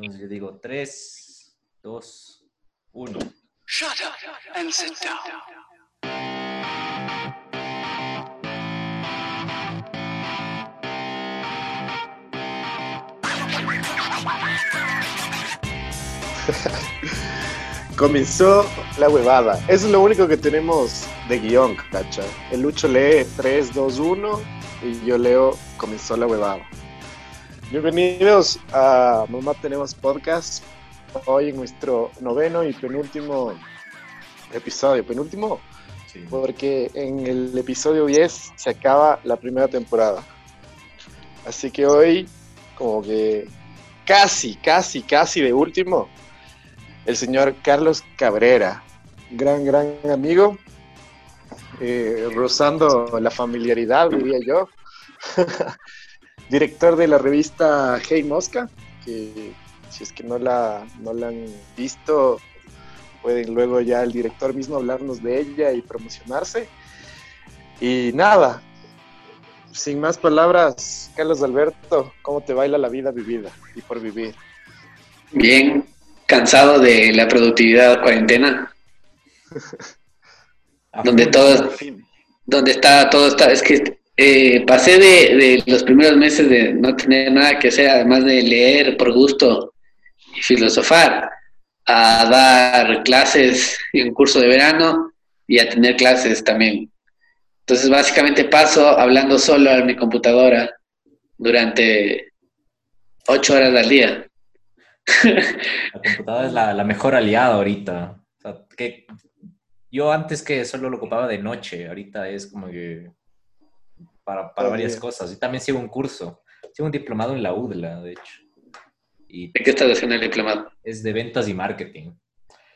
Entonces yo digo 3, 2, 1. Shut up and sit down. Comenzó la huevada. Eso es lo único que tenemos de guion, cacha. El Lucho lee 3, 2, 1 y yo leo comenzó la huevada. Bienvenidos a Mamá Tenemos Podcast. Hoy en nuestro noveno y penúltimo episodio. Penúltimo Sí. porque en el episodio 10 se acaba la primera temporada. Así que hoy, como que casi, casi, casi de último, el señor Carlos Cabrera, gran, gran amigo, eh, rozando la familiaridad, diría yo, director de la revista Hey Mosca, que si es que no la, no la han visto, pueden luego ya el director mismo hablarnos de ella y promocionarse. Y nada, sin más palabras, Carlos Alberto, ¿cómo te baila la vida vivida y por vivir? Bien, cansado de la productividad cuarentena, donde todo, donde está todo está, es que eh, pasé de, los primeros meses de no tener nada que hacer, además de leer por gusto y filosofar, a dar clases en un curso de verano y a tener clases también. Entonces básicamente paso hablando solo a mi computadora durante ocho horas al día. La computadora es la, mejor aliada ahorita. Yo antes que solo lo ocupaba de noche, ahorita es como que para, para varias cosas. Y también sigo un curso, sigo un diplomado en la UDLA, de hecho. Y ¿De qué estás haciendo el diplomado? es de ventas y marketing.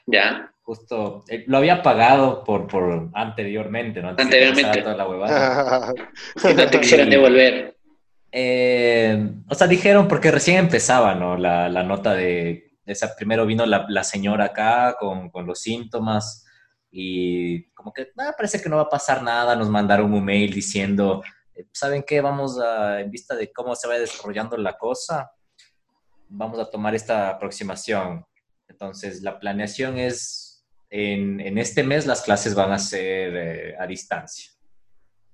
Ya. Justo, eh, lo había pagado por, por anteriormente, ¿no? Antes Anteriormente. toda la huevada. Si no te quisieran devolver. Eh, o sea, dijeron porque recién empezaba, ¿no? La, la nota de, esa, primero vino la, la señora acá con, con los síntomas y como que "Ah, parece que no va a pasar nada, nos mandaron un mail diciendo, ¿saben qué? Vamos a, en vista de cómo se va desarrollando la cosa, vamos a tomar esta aproximación. Entonces, la planeación es, en, en este mes las clases van a ser eh, a distancia.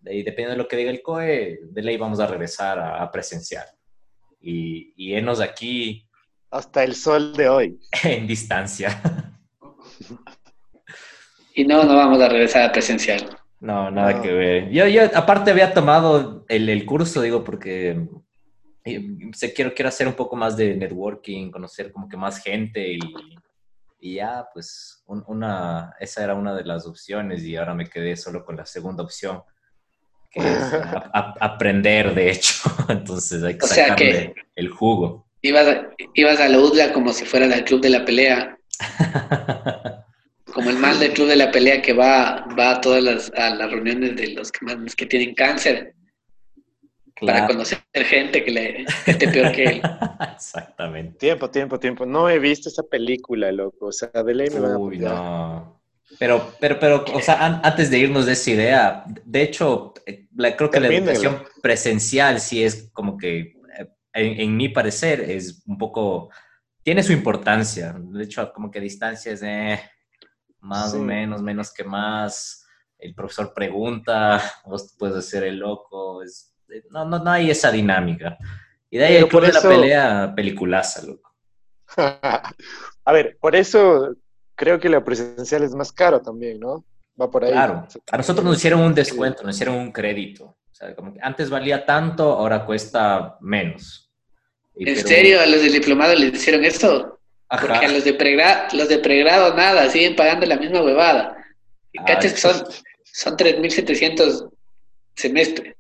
Y dependiendo de lo que diga el COE, de ley vamos a regresar a, a presencial. Y, y enos aquí Hasta el sol de hoy. en distancia. Y no, no vamos a regresar a presencial. No, nada No. que ver. Yo, yo aparte había tomado el, el curso, digo, porque eh, se, quiero, quiero hacer un poco más de networking, conocer como que más gente y, y ya, pues un- una, esa era una de las opciones y ahora me quedé solo con la segunda opción, que es a- a- aprender, de hecho. Entonces hay que O sea sacarle que- el jugo. Ibas a, ibas a la UDLA como si fueras al club de la pelea, como el mal del club de la pelea que va, va a todas las, a las reuniones de los que, más, que tienen cáncer para Claro. conocer gente que le que esté peor que él. Exactamente. Tiempo, tiempo, tiempo. No he visto esa película, loco. O sea, de ley me van a Uy, no. Pero, pero, pero, o sea, an- antes de irnos de esa idea, de hecho, eh, la- creo que la educación presencial sí es como que, eh, en, en mi parecer, es un poco, tiene su importancia. De hecho, como que distancia es más o menos, menos que más. El profesor pregunta, vos puedes hacer el loco. Es, eh, no, no, no hay esa dinámica. Y de ahí el club por de la eso- pelea, peliculaza, loco. a ver, por eso creo que la presencial es más caro también, ¿no? Va por ahí. Claro, a nosotros nos hicieron un descuento, nos hicieron un crédito. O sea, como que antes valía tanto, ahora cuesta menos. Y ¿En pero- serio a los del diplomado les hicieron esto? Ajá. Porque a los de pregrado, los de pregrado nada, siguen pagando la misma huevada. Y cachas que son, son 3.700 semestre.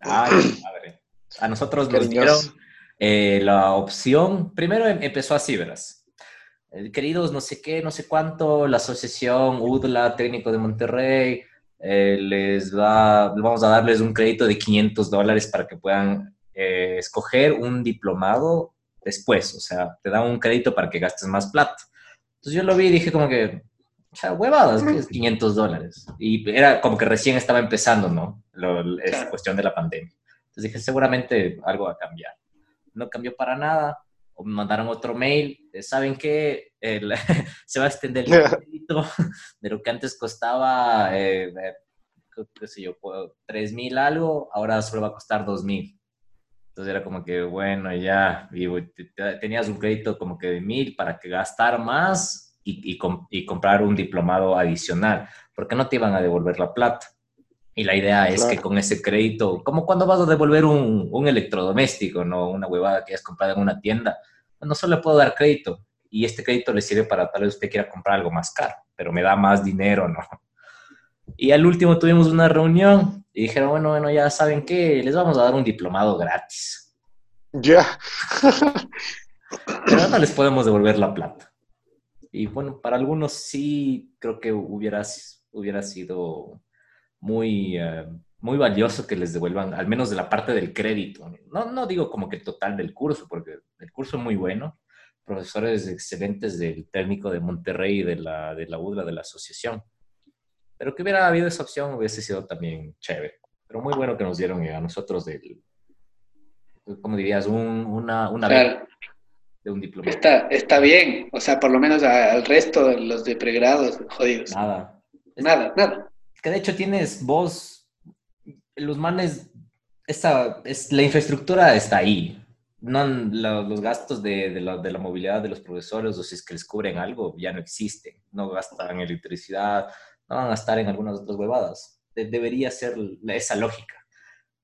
Ay, madre. A nosotros nos dieron eh, la opción, primero em- empezó así, verás. Eh, queridos, no sé qué, no sé cuánto, la asociación UDLA, técnico de Monterrey, eh, les va, vamos a darles un crédito de 500 dólares para que puedan escoger un diplomado después, o sea, te dan un crédito para que gastes más plata. Entonces yo lo vi y dije como que, o sea, huevadas, que es 500 dólares. Y era como que recién estaba empezando, ¿no? Lo, Claro. cuestión de la pandemia. Entonces dije, seguramente algo va a cambiar. No cambió para nada. o me mandaron otro mail, eh, ¿saben qué? El- se va a extender el crédito de lo que antes costaba, eh, qué- sé yo, tres mil algo, ahora solo va a costar dos mil. Entonces era como que, bueno, ya, y, tenías un crédito como que de mil para que gastar más y, y com- y comprar un diplomado adicional, porque no te iban a devolver la plata. Y la idea es que con ese crédito, como cuando vas a devolver un, un electrodoméstico, ¿no? Una huevada que has comprado en una tienda, no solo le puedo dar crédito. Y este crédito le sirve para tal vez usted quiera comprar algo más caro, pero me da más dinero, ¿no? Y al último tuvimos una reunión y dijeron, bueno, bueno, ya saben qué, les vamos a dar un diplomado gratis. Ya. Pero no les podemos devolver la plata. Y bueno, para algunos sí creo que hubiera, hubiera sido muy, eh, muy valioso que les devuelvan, al menos de la parte del crédito. No, no digo como que total del curso, porque el curso es muy bueno. Profesores excelentes del técnico de Monterrey y de la, de la UDLA, de la asociación. Pero que hubiera habido esa opción hubiese sido también chévere. Pero muy bueno que nos dieron a nosotros del, ¿cómo dirías? Un, una, una Claro, de un diploma. está, está bien. O sea, por lo menos a- al resto de los de pregrados, jodidos. Nada. Es- Nada, nada. Que de hecho tienes vos, los manes, esa, es, la infraestructura está ahí. No, la- los gastos de, de la, de la movilidad de los profesores o si es que les cubren algo ya no existen. No gastan electricidad, no van a gastar en algunas otras huevadas. De- debería ser esa lógica.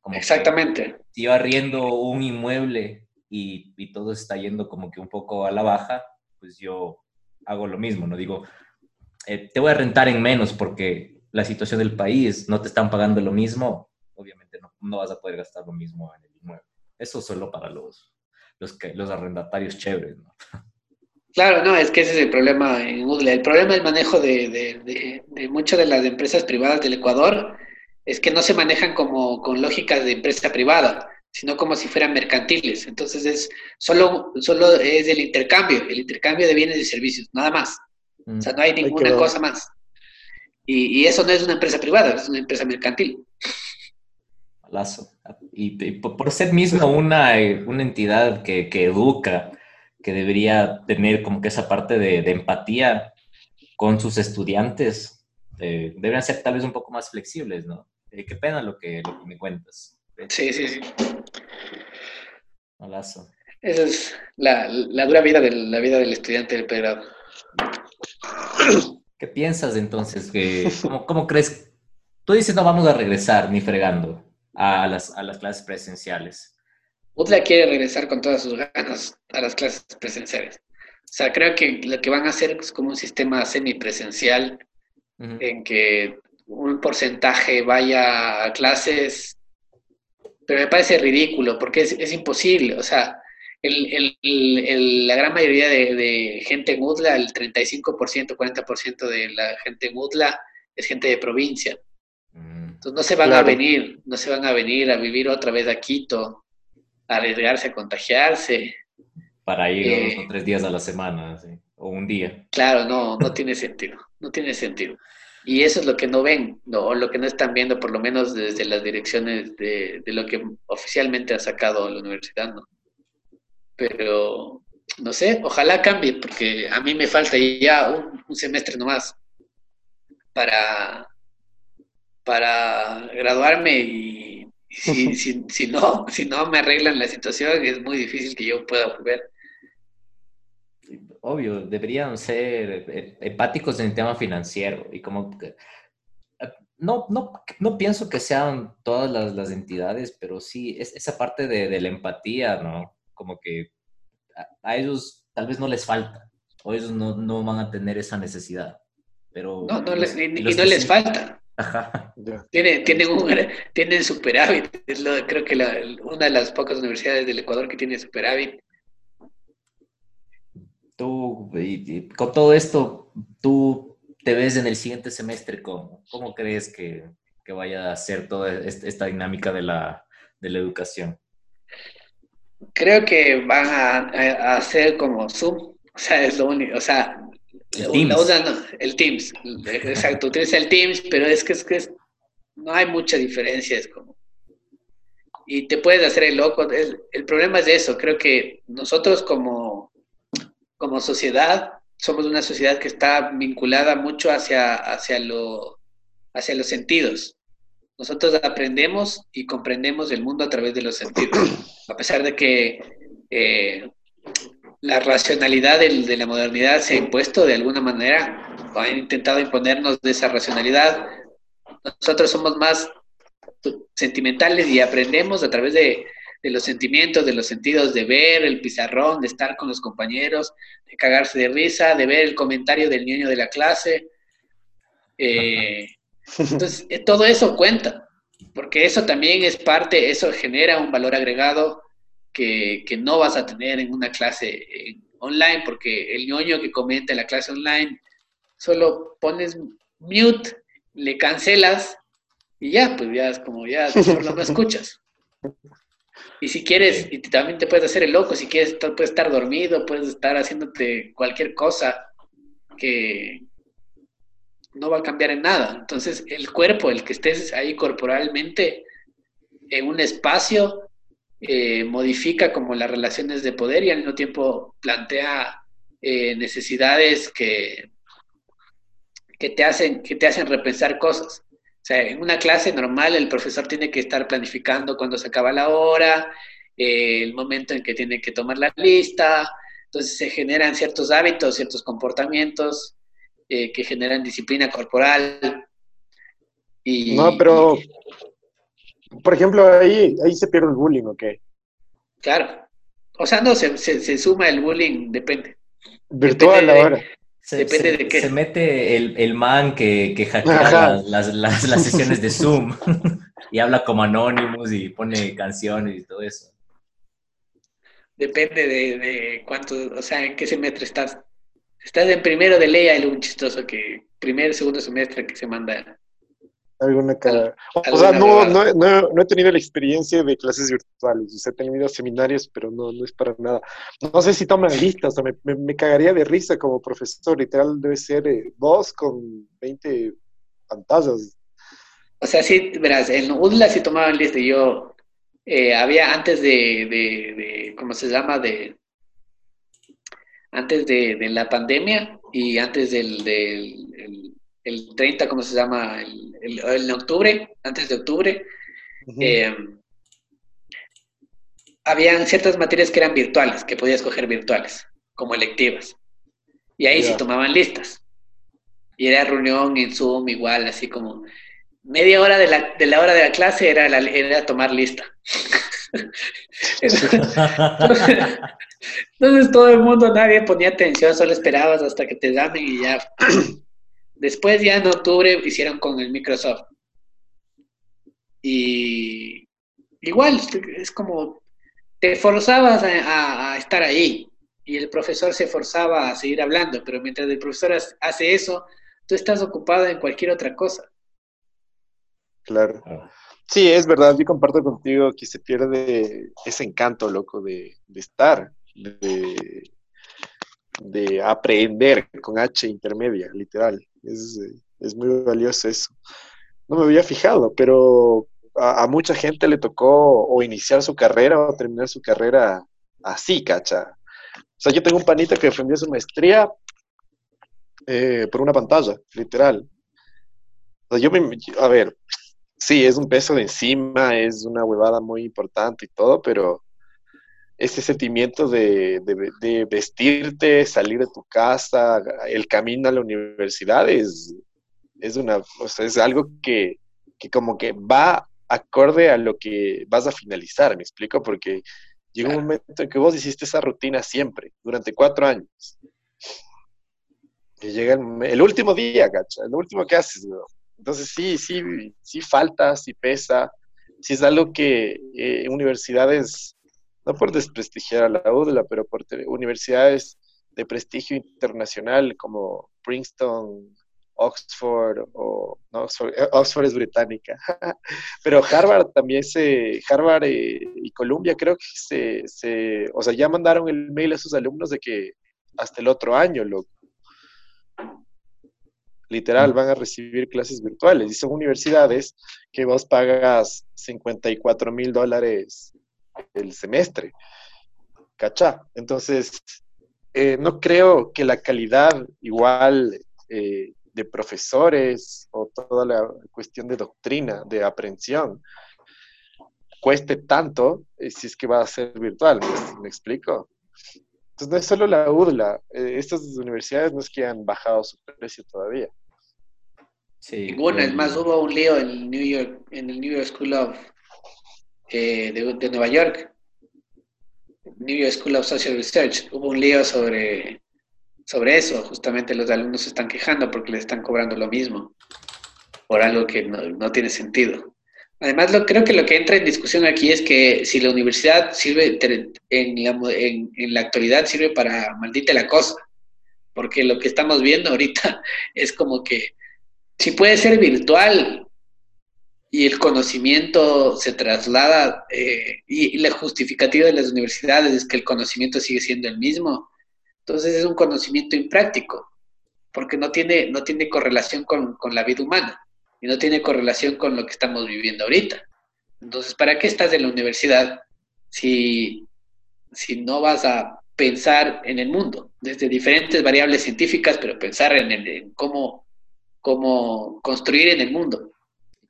Como Exactamente. si yo arriendo un inmueble y, y todo está yendo como que un poco a la baja, pues yo hago lo mismo, ¿no? Digo, eh, te voy a rentar en menos porque la situación del país no te están pagando lo mismo, obviamente no, no vas a poder gastar lo mismo en el inmueble. Eso solo para los, los, que, los arrendatarios chéveres, ¿no? Claro, no, es que ese es el problema en UDLA. El problema del manejo de, de, de, de muchas de las empresas privadas del Ecuador es que no se manejan como con lógicas de empresa privada, sino como si fueran mercantiles. Entonces es solo, solo es el intercambio, el intercambio de bienes y servicios, nada más. Mm. O sea, no hay ninguna cosa más. Y, y eso no es una empresa privada, es una empresa mercantil. Malazo. Y, y por por ser mismo una, eh, una entidad que, que educa, que debería tener como que esa parte de, de empatía con sus estudiantes, eh, deberían ser tal vez un poco más flexibles, ¿no? Eh, qué pena lo que, lo que me cuentas. Sí, sí, sí. Malazo. Esa es la, la dura vida, del, la vida del estudiante del pregrado. ¿Qué piensas entonces? Que, ¿cómo, ¿Cómo crees? Tú dices no vamos a regresar ni fregando a las, a las clases presenciales. UDLA quiere regresar con todas sus ganas a las clases presenciales. O sea, creo que lo que van a hacer es como un sistema semipresencial Ujú. en que un porcentaje vaya a clases, pero me parece ridículo porque es, es imposible. O sea, el, el- el- el- la gran mayoría de, de gente en UDLA, el 35%, 40% de la gente en UDLA es gente de provincia. Entonces no se van a venir, no se van a venir a vivir otra vez a Quito, arriesgarse a contagiarse. Para ir Eh. dos o tres días a la semana, sí, o un día. Claro, no, no tiene sentido, no tiene sentido. Y eso es lo que no ven, no, o lo que no están viendo, por lo menos desde las direcciones de, de lo que oficialmente ha sacado la universidad, ¿no? Pero, no sé, ojalá cambie, porque a mí me falta ya un, un semestre nomás para, para graduarme y si, si, si no, si no me arreglan la situación, es muy difícil que yo pueda volver. Obvio, deberían ser eh, empáticos en el tema financiero y como que, eh, no, no, no pienso que sean todas las, las entidades, pero sí es esa parte de, de la empatía, ¿no? Como que a, a ellos tal vez no les falta o ellos no, no van a tener esa necesidad, pero... No, no les- y, y no les sí- falta. Ajá. Tienen, tienen, un, tienen superávit. Es lo, creo que la- una de las pocas universidades del Ecuador que tiene superávit. Tú, y- y con todo esto, tú te ves en el siguiente semestre, ¿cómo, cómo crees que, que vaya a ser toda est- esta dinámica de la, de la educación? Creo que van a, a- a hacer como Zoom. O sea, es lo único. O sea, El la usan- el Teams. Exacto, utiliza el Teams, pero es que, es que es- no hay mucha diferencia. Es como. Y te puedes hacer el loco. El, el problema es eso. Creo que nosotros como como sociedad, somos una sociedad que está vinculada mucho hacia, hacia, lo, hacia los sentidos. Nosotros aprendemos y comprendemos el mundo a través de los sentidos, a pesar de que eh, la racionalidad de la modernidad se ha impuesto de alguna manera, o han intentado imponernos de esa racionalidad. Nosotros somos más sentimentales y aprendemos a través de, de los sentimientos, de los sentidos, de ver el pizarrón, de estar con los compañeros, de cagarse de risa, de ver el comentario del niño de la clase. Eh, entonces, eh, todo eso cuenta, porque eso también es parte, eso genera un valor agregado que, que no vas a tener en una clase eh, online, porque el ñoño que comenta en la clase online, solo pones mute, le cancelas y ya, pues ya es como ya, por lo no escuchas. Y si quieres, y también te puedes hacer el loco, si quieres, puedes estar dormido, puedes estar haciéndote cualquier cosa que no va a cambiar en nada. Entonces, el cuerpo, el que estés ahí corporalmente en un espacio, eh, modifica como las relaciones de poder y al mismo tiempo plantea eh, necesidades que, que, te hacen, que te hacen repensar cosas. O sea, en una clase normal el profesor tiene que estar planificando cuándo se acaba la hora, eh, el momento en que tiene que tomar la lista, entonces se generan ciertos hábitos, ciertos comportamientos que generan disciplina corporal. Y, no, pero, por ejemplo, ahí, ahí se pierde el bullying, ¿ok? Claro. O sea, no, se, se, suma el bullying, depende. Virtual ahora. Se, Depende de qué. Se mete el, el man que, que hackea las, las, las, sesiones de Zoom y habla como Anonymous y pone canciones y todo eso. Depende de, de, cuánto, o sea, en qué semestre estás. Estás en primero de ley, hay un chistoso que primer, segundo semestre que se manda alguna cara. O, sea, no, no, no, he tenido la experiencia de clases virtuales. O sea, he tenido seminarios, pero no, no es para nada. No sé si toman listas. O sea, me, me, cagaría de risa como profesor. Literal, debe ser eh, dos con 20 pantallas. O sea, sí, verás, en UDLA sí tomaban lista. Yo eh, había antes de, de, de, ¿cómo se llama? De antes de, de la pandemia y antes del, del el 30, ¿cómo se llama? El, el, octubre, antes de octubre, eh, habían ciertas materias que eran virtuales, que podías coger virtuales, como electivas. Y ahí sí tomaban listas. Y era reunión en Zoom igual, así como media hora de la, de la hora de la clase era, la, era tomar lista. Entonces todo el mundo, nadie ponía atención, solo esperabas hasta que te llamen y ya Después ya en octubre hicieron con el Microsoft. Y igual, es como, te forzabas a, estar ahí y el profesor se forzaba a seguir hablando, pero mientras el profesor hace eso, tú estás ocupado en cualquier otra cosa. Claro. Sí, es verdad, yo comparto contigo que se pierde ese encanto, loco, de, de estar, de, de aprender con H intermedia, literal. Es, es muy valioso eso. No me había fijado, pero a, mucha gente le tocó o iniciar su carrera o terminar su carrera así, cacha. O sea, yo tengo un panita que defendió su maestría eh, por una pantalla, literal. O sea, yo me, a ver, sí, es un peso de encima, es una huevada muy importante y todo, pero ese sentimiento de, vestirte, salir de tu casa, el camino a la universidad es, es, una, es algo que, como que va acorde a lo que vas a finalizar, ¿me explico? Porque llega un momento en que vos hiciste esa rutina siempre, durante cuatro años. Y llega el, último día, ¿cacha? El último que haces, Entonces sí, sí, sí falta, sí pesa, sí es algo que eh, universidades no por desprestigiar a la UDLA, pero por universidades de prestigio internacional como Princeton, Oxford o no, eh, Oxford, es británica, pero Harvard también se, Harvard eh, y Columbia creo que se, se, o sea, ya mandaron el mail a sus alumnos de que hasta el otro año, lo literal, van a recibir clases virtuales y son universidades que vos pagas 54 mil dólares el semestre. ¿Cachá? Entonces, eh, no creo que la calidad igual eh, de profesores o toda la cuestión de doctrina, de aprehensión, cueste tanto eh, si es que va a ser virtual. ¿Me, me explico? Entonces no es solo la UDLA, eh, estas universidades no es que han bajado su precio todavía. Sí, Ninguna, es más, hubo un lío en el New York, en el New York School of eh, de, Nueva York, New York School of Social Research, hubo un lío sobre, sobre eso, justamente los alumnos se están quejando porque le están cobrando lo mismo por algo que no, no tiene sentido. Además, lo, creo que lo que entra en discusión aquí es que si la universidad sirve, en la, en la actualidad sirve para maldita la cosa, porque lo que estamos viendo ahorita es como que si puede ser virtual y el conocimiento se traslada, eh, y, la justificativa de las universidades es que el conocimiento sigue siendo el mismo, entonces es un conocimiento impráctico, porque no tiene, no tiene correlación con, con la vida humana y no tiene correlación con lo que estamos viviendo ahorita. Entonces, ¿para qué estás en la universidad si, si no vas a pensar en el mundo? Desde diferentes variables científicas, pero pensar en, el- cómo, cómo construir en el mundo.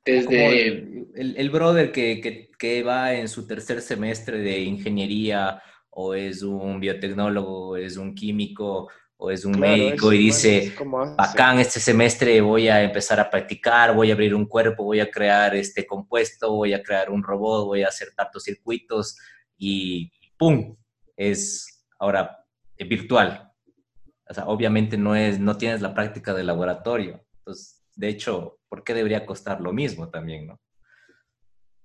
Desde, el, el- el brother que, que- que va en su tercer semestre de ingeniería o es un biotecnólogo, o es un químico o es un Claro, médico y dice, bacán, este semestre voy a empezar a practicar, voy a abrir un cuerpo, voy a crear este compuesto, voy a crear un robot, voy a hacer tantos circuitos y ¡pum! Es ahora eh, virtual. O sea, obviamente no, es, no tienes la práctica de laboratorio. Entonces, de hecho, ¿por qué debería costar lo mismo también, no?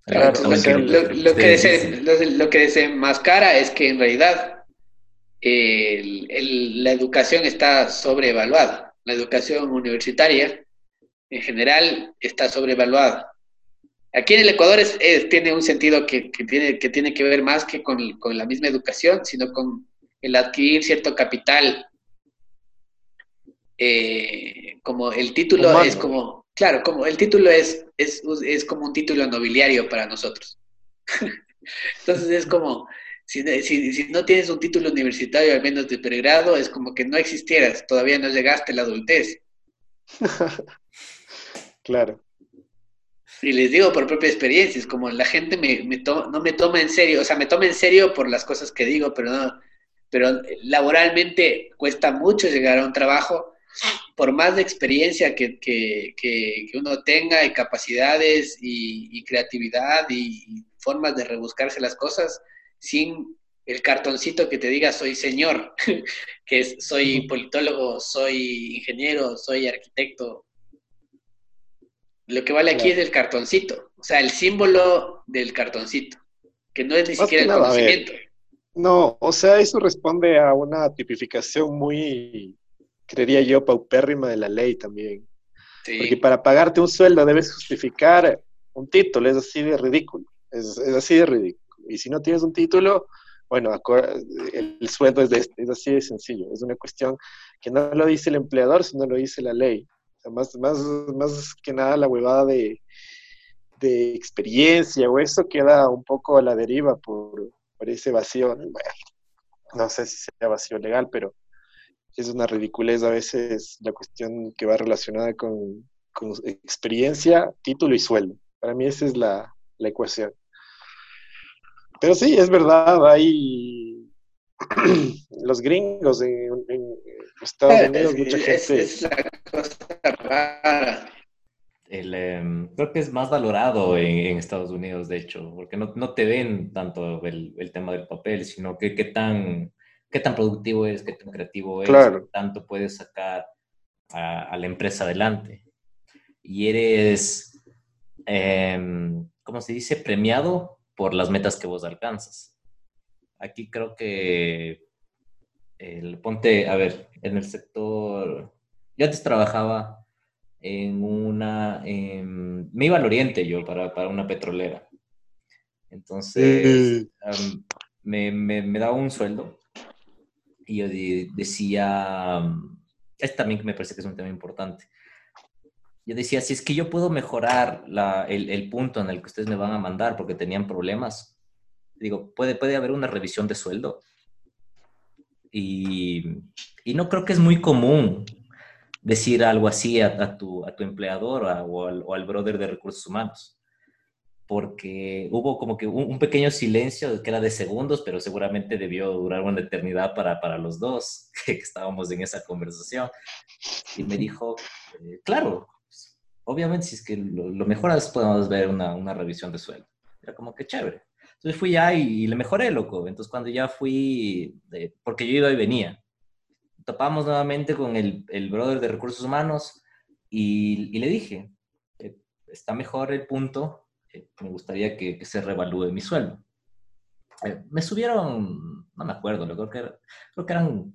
Claro, lo, que, lo- lo que lo- desenmascara es que en realidad el- el- la educación está sobrevaluada. La educación universitaria en general está sobrevaluada. Aquí en el Ecuador es, es- tiene un sentido que, que tiene, que tiene que ver más que con, con la misma educación, sino con el adquirir cierto capital. Eh, como el título Humano. es como, claro, como el título es, es, es como un título nobiliario para nosotros. Entonces es como, si, si, si no tienes un título universitario, al menos de pregrado, es como que no existieras, todavía no llegaste a la adultez. Claro. Y les digo por propia experiencia, es como la gente me, me to- no me toma en serio, o sea, me toma en serio por las cosas que digo, pero no, pero laboralmente cuesta mucho llegar a un trabajo, por más de experiencia que, que, que, que uno tenga y capacidades y, y creatividad y, y formas de rebuscarse las cosas, sin el cartoncito que te diga soy señor, que es soy politólogo, soy ingeniero, soy arquitecto. Lo que vale aquí es el cartoncito, o sea, el símbolo del cartoncito, que no es ni Más siquiera el nada, conocimiento. No, o sea, eso responde a una tipificación muy, creería yo, paupérrima de la ley también. Sí. Porque para pagarte un sueldo debes justificar un título, es así de ridículo, es, es así de ridículo. Y si no tienes un título, bueno, el, el sueldo es, de este, es así de sencillo, es una cuestión que no lo dice el empleador, sino lo dice la ley. O sea, más, más, más que nada la huevada de, de experiencia o eso queda un poco a la deriva por, por ese vacío, bueno, no sé si sea vacío legal, pero es una ridiculez a veces la cuestión que va relacionada con, con experiencia, título y sueldo. Para mí esa es la, la ecuación. Pero sí, es verdad, hay los gringos en, en Estados Unidos, mucha Eh, es, gente... es la cosa rara. El, em, creo que es más valorado en, en Estados Unidos, de hecho, porque no, no te ven tanto el, el tema del papel, sino que qué tan, qué tan productivo es, qué tan creativo es, Claro. qué tanto puedes sacar a, a la empresa adelante. Y eres, em, ¿cómo se dice? Premiado por las metas que vos alcanzas. Aquí creo que, el, ponte, a ver, en el sector, yo antes trabajaba en una, em, me iba al oriente yo para, para una petrolera. Entonces, me, me, me daba un sueldo y yo de- decía, am, este también me parece que es un tema importante. Yo decía, si es que yo puedo mejorar la, el, punto en el que ustedes me van a mandar porque tenían problemas, digo, puede, puede haber una revisión de sueldo. y, y no creo que es muy común decir algo así a, tu, a tu empleador o, al, o al brother de recursos humanos. Porque hubo como que un, pequeño silencio que era de segundos, pero seguramente debió durar una eternidad para, para los dos que estábamos en esa conversación. Y me dijo, eh, claro, pues, obviamente si es que lo, lo mejoras podemos ver una, una revisión de sueldo. Era como que chévere. Entonces fui ya y, y le mejoré, loco. Entonces cuando ya fui, porque yo iba y venía, topamos nuevamente con el, el brother de recursos humanos y, y le dije, eh, está mejor el punto, eh, me gustaría que, que se revalúe mi sueldo. Eh, me subieron, no me acuerdo, lo creo que, era- creo que eran,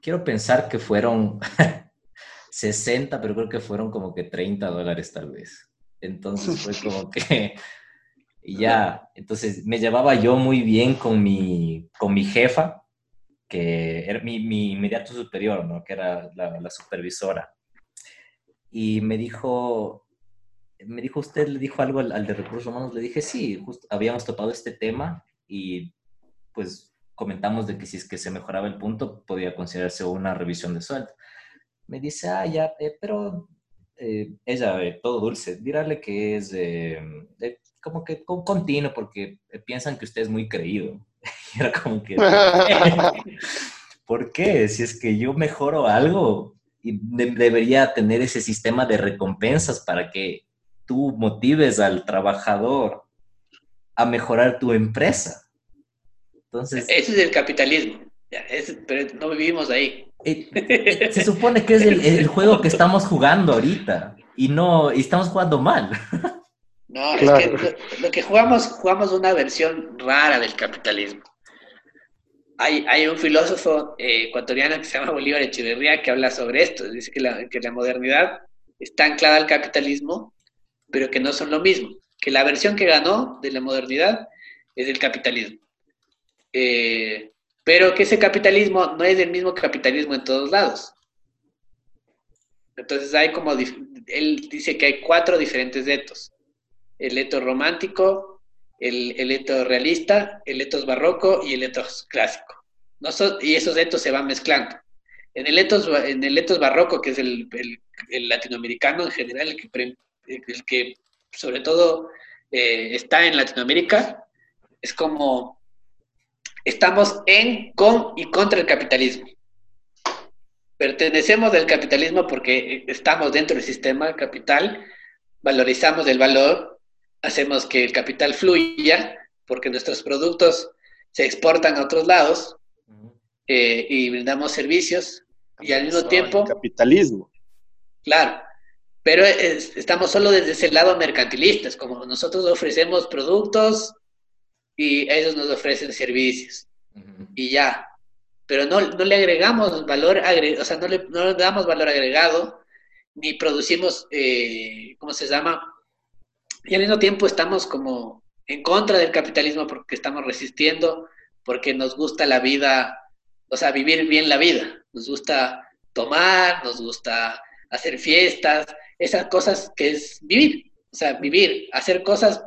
quiero pensar que fueron 60, pero creo que fueron como que 30 dólares tal vez. Entonces fue como que, ya, entonces me llevaba yo muy bien con mi, con mi jefa, que era mi, mi inmediato superior, ¿no? Que era la, la supervisora. Y me dijo, me dijo, ¿usted le dijo algo al, al de recursos humanos? Le dije, sí, justo habíamos topado este tema y pues comentamos de que si es que se mejoraba el punto, podía considerarse una revisión de sueldo. Me dice, ah, ya, eh, pero eh, ella, eh, todo dulce, dirle que es eh, eh, como que con- continuo porque eh, piensan que usted es muy creído. Y era como que, ¿por qué? Si es que yo mejoro algo, y de- debería tener ese sistema de recompensas para que tú motives al trabajador a mejorar tu empresa. Entonces, Ese es el capitalismo. Ya, ese- pero no vivimos ahí. eh, eh, se supone que es el, el juego que estamos jugando ahorita y no, y estamos jugando mal. No, Claro. es que lo, lo que jugamos, jugamos una versión rara del capitalismo. Hay, hay un filósofo eh, ecuatoriano que se llama Bolívar Echeverría que habla sobre esto. Dice que la, que la modernidad está anclada al capitalismo, pero que no son lo mismo. Que la versión que ganó de la modernidad es el capitalismo. Eh, pero que ese capitalismo no es el mismo capitalismo en todos lados. Entonces hay como, él dice que hay cuatro diferentes etos. El etos romántico, el, el etos realista, el etos barroco y el etos clásico. Y esos etos se van mezclando. En el etos, barroco, que es el, el- latinoamericano en general, el que, el que sobre todo eh, está en Latinoamérica, es como estamos en, con y contra el capitalismo. Pertenecemos al capitalismo porque estamos dentro del sistema capital, valorizamos el valor, hacemos que el capital fluya porque nuestros productos se exportan a otros lados eh, y brindamos servicios y al mismo tiempo, Capitalismo. claro, pero es- estamos solo desde ese lado mercantilista, es como nosotros ofrecemos productos y ellos nos ofrecen servicios y ya. Pero no, no le agregamos valor, agre- o sea, no le, no le damos valor agregado, ni producimos, eh, ¿cómo se llama? Y al mismo tiempo estamos como en contra del capitalismo porque estamos resistiendo, porque nos gusta la vida, o sea, vivir bien la vida. Nos gusta tomar, nos gusta hacer fiestas, esas cosas que es vivir, o sea, vivir, hacer cosas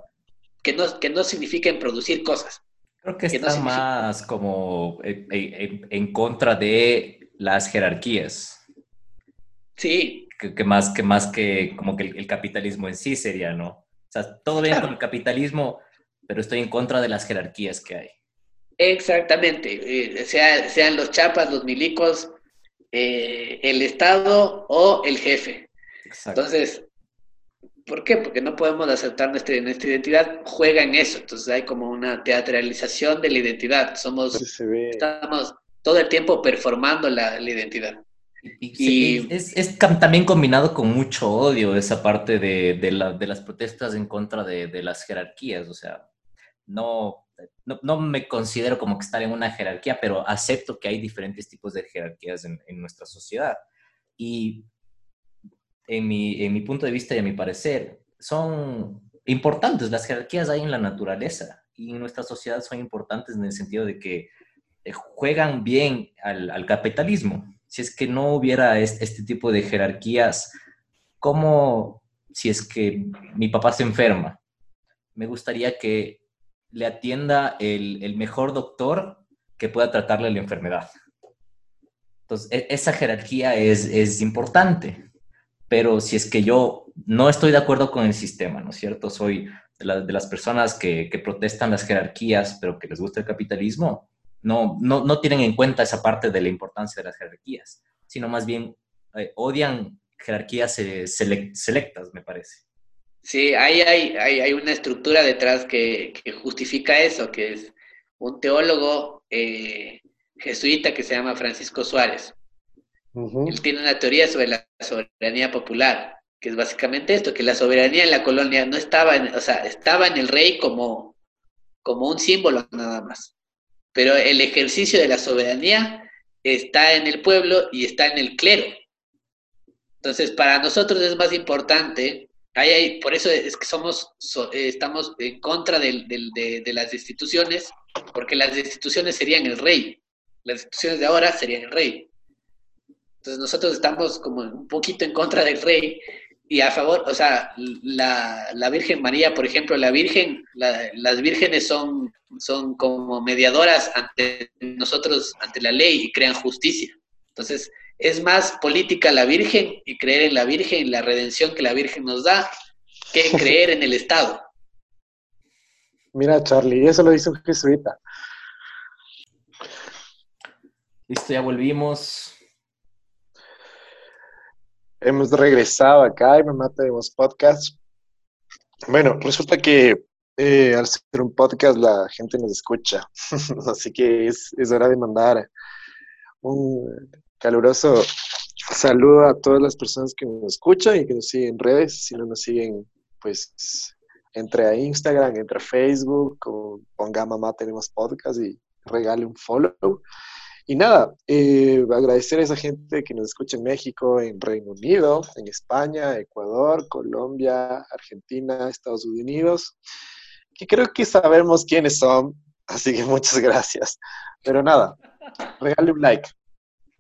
que no, que no signifiquen producir cosas. Creo que Que está más como en, en- en contra de las jerarquías, Sí, que, que más que más que como que el, el capitalismo en sí sería, ¿no? O sea, todo bien Claro. con el capitalismo, pero estoy en contra de las jerarquías que hay. Exactamente, eh, sea- sean los chapas, los milicos, eh, el Estado o el jefe. Exacto. Entonces, ¿por qué? Porque no podemos aceptar nuestra, nuestra identidad, juega en eso. Entonces hay como una teatralización de la identidad. Somos, Sí se ve. estamos todo el tiempo performando la, la identidad. Y, Y- es, es también combinado con mucho odio esa parte de, de, la- de las protestas en contra de, de las jerarquías. O sea, no, no, no me considero como que estar en una jerarquía, pero acepto que hay diferentes tipos de jerarquías en, en nuestra sociedad. Y en mi, en mi punto de vista y a mi parecer, son importantes. Las jerarquías hay en la naturaleza y en nuestra sociedad son importantes en el sentido de que eh, juegan bien al, al capitalismo. Si es que no hubiera es- este, tipo de jerarquías, como si es que mi papá se enferma, me gustaría que le atienda el, el mejor doctor que pueda tratarle la enfermedad. Entonces, e- esa jerarquía es, es importante, pero si es que yo no estoy de acuerdo con el sistema, ¿no es cierto? Soy de, la- de las personas que, que protestan las jerarquías, pero que les gusta el capitalismo, no, no, no tienen en cuenta esa parte de la importancia de las jerarquías, sino más bien eh, odian jerarquías eh, selec- selectas, me parece. Sí, ahí hay, hay, hay una estructura detrás que, que justifica eso, que es un teólogo eh, jesuita que se llama Francisco Suárez. Ujú. Él tiene una teoría sobre la soberanía popular, que es básicamente esto, que la soberanía en la colonia no estaba, en, o sea, estaba en el rey como, como un símbolo nada más. Pero el ejercicio de la soberanía está en el pueblo y está en el clero. Entonces, para nosotros es más importante, ahí hay- por eso es que somos, so- eh, estamos en contra del- de, de las instituciones, porque las instituciones serían el rey, las instituciones de ahora serían el rey. Entonces nosotros estamos como un poquito en contra del rey y a favor, o sea, la, la Virgen María, por ejemplo, la Virgen, la- las vírgenes son, son como mediadoras ante nosotros, ante la ley y crean justicia. Entonces, es más política la Virgen y creer en la Virgen y la redención que la Virgen nos da que creer en el Estado. Mira, Charlie, eso lo dice un jesuita. Listo, ya volvimos. Hemos regresado acá y me tenemos podcast. Bueno, resulta que eh, al ser un podcast la gente nos escucha, así que es, es hora de mandar un caluroso saludo a todas las personas que nos escuchan y que nos siguen en redes. Si no nos siguen, pues entre a Instagram, entre a Facebook, o ponga mamá tenemos podcast y regale un follow. Y nada, eh, agradecer a esa gente que nos escucha en México, en Reino Unido, en España, Ecuador, Colombia, Argentina, Estados Unidos, que creo que sabemos quiénes son, así que muchas gracias. Pero nada, regale un like.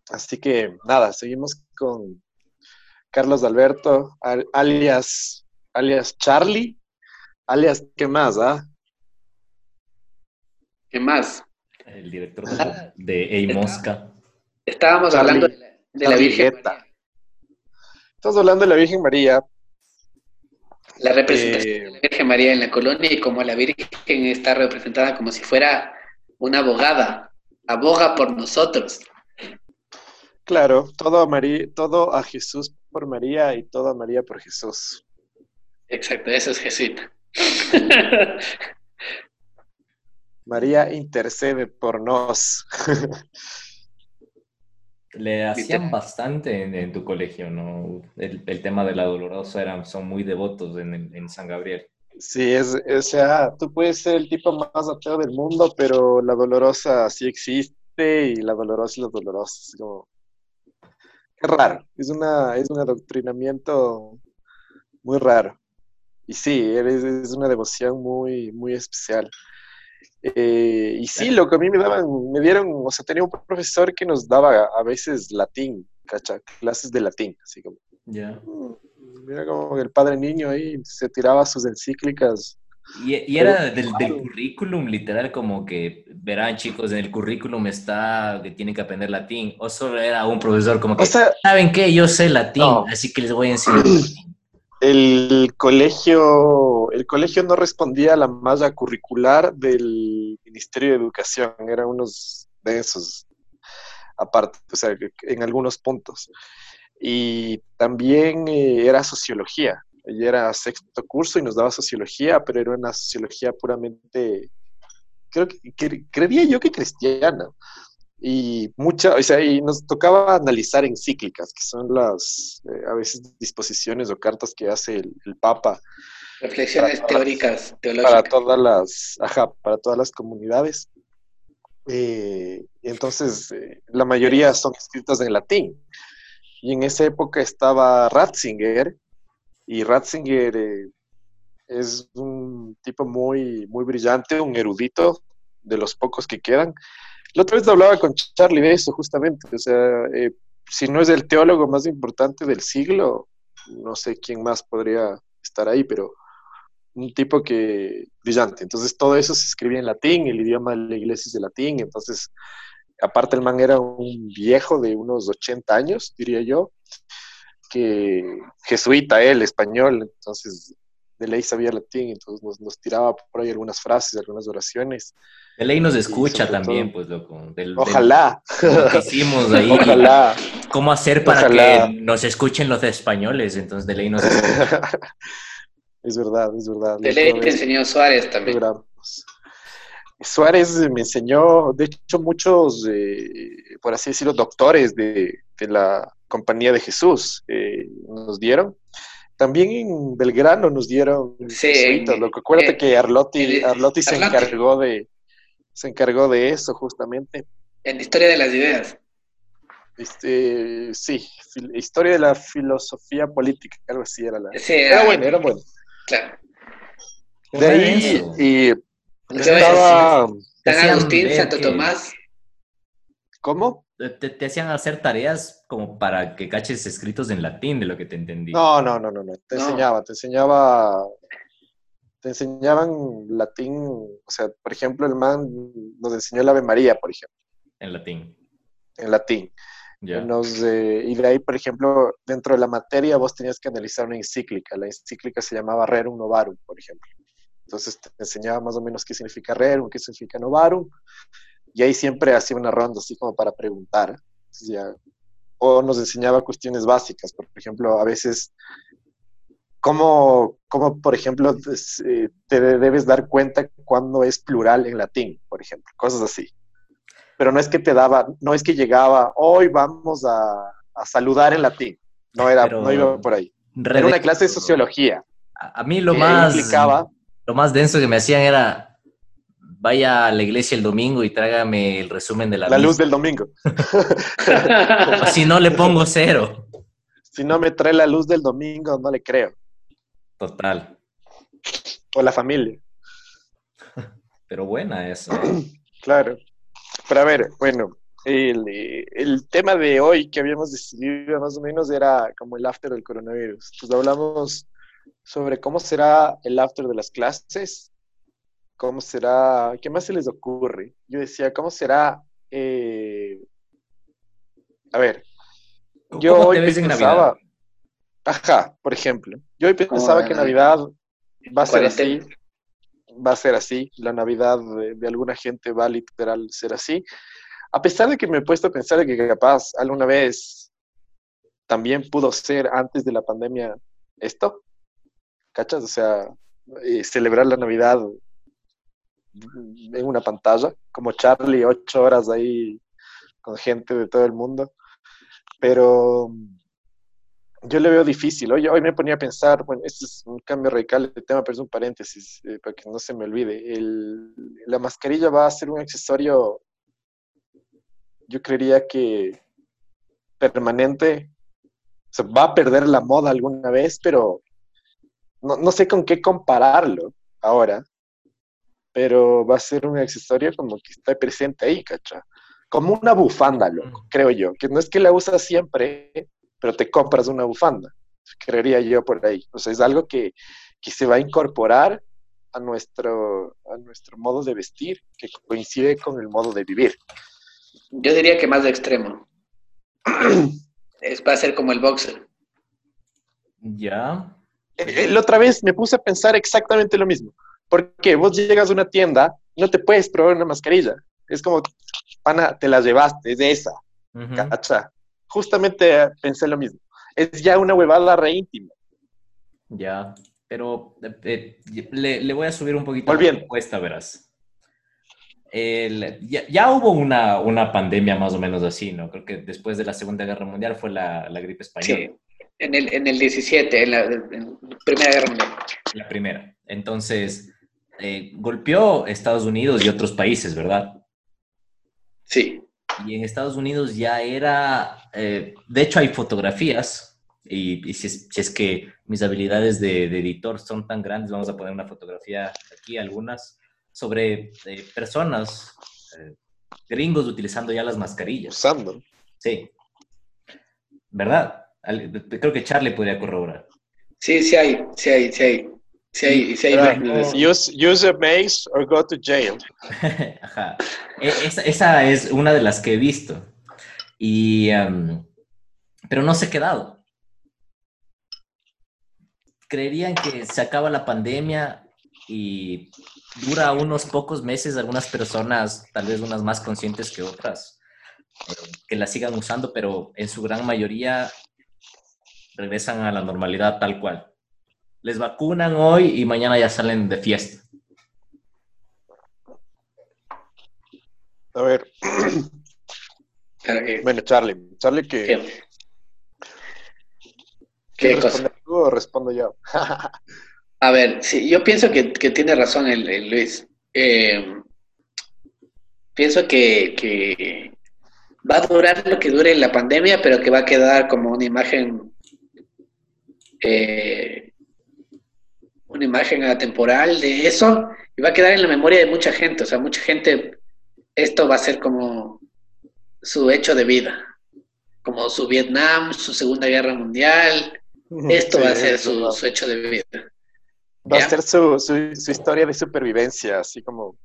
Así que nada, seguimos con Carlos Alberto, al- alias, alias Charlie, alias, ¿qué más? Ah? ¿Qué más? El director de, de Ey Mosca. Estábamos Charlie- hablando de la, de la Charlie Virgen. María. Estamos hablando de la Virgen María. La representación Eh, de la Virgen María en la colonia y como la Virgen está representada como si fuera una abogada, aboga por nosotros. Claro, todo a, María, todo a Jesús por María y todo a María por Jesús. Exacto, eso es jesuita. María intercede por nos. Le hacían bastante en, en tu colegio, ¿no? El, el tema de la dolorosa eran, son muy devotos en, en- en San Gabriel. Sí, es, o sea, tú puedes ser el tipo más ateo del mundo, pero la dolorosa sí existe y la dolorosa es la dolorosa. Es como, qué raro. Es una, es un adoctrinamiento muy raro. Y sí, es, es una devoción muy, muy especial. Eh, y sí, lo que a mí me daban, me dieron, o sea, tenía un profesor que nos daba a veces latín, ¿cacha? Clases de latín, así como. Ya. Mira como el padre niño ahí se tiraba sus encíclicas. Y, y era del, del currículum, literal, como que, verán chicos, en el currículum está que tienen que aprender latín. O solo era un profesor como que, O sea, ¿saben qué? Yo sé latín, No. así que les voy a enseñar latín. El colegio, el colegio no respondía a la malla curricular del Ministerio de Educación, eran unos de esos aparte, o sea, que- en algunos puntos. Y también eh, era sociología. Ella era sexto curso y nos daba sociología, pero era una sociología puramente, creo que, cre- creería yo que cristiana. Y mucha, o sea, y nos tocaba analizar encíclicas, que son las, eh, a veces, disposiciones o cartas que hace el, el Papa Reflexiones Para- teóricas, para teológicas. todas las, ajá, para todas las comunidades. Eh, y entonces, eh, la mayoría son escritas en latín. Y en esa época estaba Ratzinger, y Ratzinger eh, es un tipo muy, muy brillante, un erudito, de los pocos que quedan. La otra vez hablaba con Charlie de eso, justamente. O sea, eh, si no es el teólogo más importante del siglo, no sé quién más podría estar ahí, pero un tipo que brillante. Entonces todo eso se escribía en latín, el idioma de la iglesia es de latín, entonces aparte el man era un viejo de unos 80 años, diría yo, que jesuita él, español, entonces de ley sabía latín, entonces nos, nos tiraba por ahí algunas frases, algunas oraciones. De ley nos escucha también, todo- pues, loco. Del- del- Ojalá, lo que hicimos ahí. ojalá. ¿Cómo hacer para Ojalá. que nos escuchen los españoles? Entonces, de ley nos escucha. es verdad, es verdad. De ley te enseñó Suárez también. logramos. Suárez me enseñó, de hecho, muchos, eh, por así decirlo, doctores de, de la Compañía de Jesús eh, nos dieron. También en Belgrano nos dieron Sí, jesuitas, en- loco. Acuérdate que Arlotti, en- Arlotti se Arlotti. encargó de se encargó de eso justamente. En la historia de las ideas. Este, sí, historia de la filosofía política, algo así era la. Sí, Era bueno, era bueno. Claro. De ahí y Entonces, estaba San Agustín, Santo que- Tomás. ¿Cómo? Te, te hacían hacer tareas como para que caches escritos en latín, de lo que te entendí. No, no, no, no, no. Te No. enseñaba, te enseñaba, te enseñaban latín, o sea, por ejemplo, el man nos enseñó el Ave María, por ejemplo, En latín. en latín. Ya. Nos, eh, y de ahí, por ejemplo, dentro de la materia vos tenías que analizar una encíclica. La encíclica se llamaba Rerum Novarum, por ejemplo. Entonces te enseñaba más o menos qué significa Rerum, qué significa Novarum. Y ahí siempre hacía una ronda así como para preguntar. Ya- o nos enseñaba cuestiones básicas. Por ejemplo, a veces, ¿cómo, cómo, por ejemplo, eh, te debes dar cuenta cuando es plural en latín, por ejemplo? Cosas así pero no es que te daba, no es que llegaba, hoy vamos a, a saludar en latín. No era, Pero- no iba por ahí. Era una clase de sociología. A, mí lo más, implicaba, lo más denso que me hacían era vaya a la iglesia el domingo y trágame el resumen de la, la luz del domingo. Si no le pongo cero. Si no me trae la luz del domingo, no le creo. Total. O la familia. Pero buena eso. ¿eh? Claro. Pero a ver, bueno, el, el tema de hoy que habíamos decidido más o menos era como el after del coronavirus. Pues hablamos sobre cómo será el after de las clases, cómo será, ¿qué más se les ocurre? Yo decía, ¿cómo será? eh, a ver, yo ¿Cómo hoy ves pensaba, Navidad? ajá, por ejemplo, yo hoy ¿Cómo pensaba que Navidad va a ser así, va a ser así, la Navidad de, de alguna gente va a literal ser así. A pesar de que me he puesto a pensar de que capaz alguna vez también pudo ser antes de la pandemia esto, ¿cachas? O sea, eh, celebrar la Navidad en una pantalla, como Charlie, ocho horas ahí con gente de todo el mundo. Pero yo le veo difícil. Hoy, hoy me ponía a pensar, bueno, este es un cambio radical de tema, pero es un paréntesis eh, para que no se me olvide. El- la mascarilla va a ser un accesorio, yo creería que permanente. O va a perder la moda alguna vez, pero no, no sé con qué compararlo ahora. Pero va a ser un accesorio como que está presente ahí, ¿cacha? Como una bufanda, loco, creo yo. Que no es que la usas siempre, pero te compras una bufanda. Creería yo por ahí. O sea, es algo que, que se va a incorporar a nuestro, a nuestro modo de vestir, que coincide con el modo de vivir. Yo diría que más de extremo. es, va a ser como el boxer. Ya. Eh, eh, La otra vez me puse a pensar exactamente lo mismo. Porque vos llegas a una tienda, no te puedes probar una mascarilla. Es como, pana, te la llevaste, es de esa. ¿cacha? Justamente pensé lo mismo. Es ya una huevada re íntima. Ya. Pero eh, eh, le, le voy a subir un poquito Volviendo. la encuesta, verás. El- ya, ya hubo una, una pandemia más o menos así, ¿no? Creo que después de la Segunda Guerra Mundial fue la, la gripe española. Sí. En el, en el 17, en la, en la Primera Guerra Mundial. La primera. Entonces, eh, golpeó Estados Unidos y otros países, ¿verdad? Sí. Y en Estados Unidos ya era, eh, de hecho hay fotografías, y, y si, es, si es que mis habilidades de, de editor son tan grandes, vamos a poner una fotografía aquí, algunas, sobre eh, personas, gringos utilizando ya las mascarillas. Usando. Sí. ¿Verdad? Creo que Charlie podría corroborar. Sí, sí hay, sí hay, sí hay. Si hay, si hay reglas. use, use a mace or go to jail. Ajá. E- Esa, esa es una de las que he visto. Y, em, pero no se ha quedado. ¿Creerían que se acaba la pandemia y dura unos pocos meses algunas personas, tal vez unas más conscientes que otras, eh, que la sigan usando, pero en su gran mayoría regresan a la normalidad tal cual? Les vacunan hoy y mañana ya salen de fiesta. A ver, bueno, Charlie. Charlie, que ¿Qué? ¿Qué ¿quieres cosa? responder tú o respondo yo? A ver, sí, yo pienso que, que tiene razón el, el Luis. Eh, pienso que, que va a durar lo que dure la pandemia, pero que va a quedar como una imagen, eh, una imagen atemporal de eso, y va a quedar en la memoria de mucha gente. O sea, mucha gente, esto va a ser como su hecho de vida, como su Vietnam, su Segunda Guerra Mundial, esto Sí, va a ser su, su hecho de vida. Va a ser su, su, su historia de supervivencia, así como...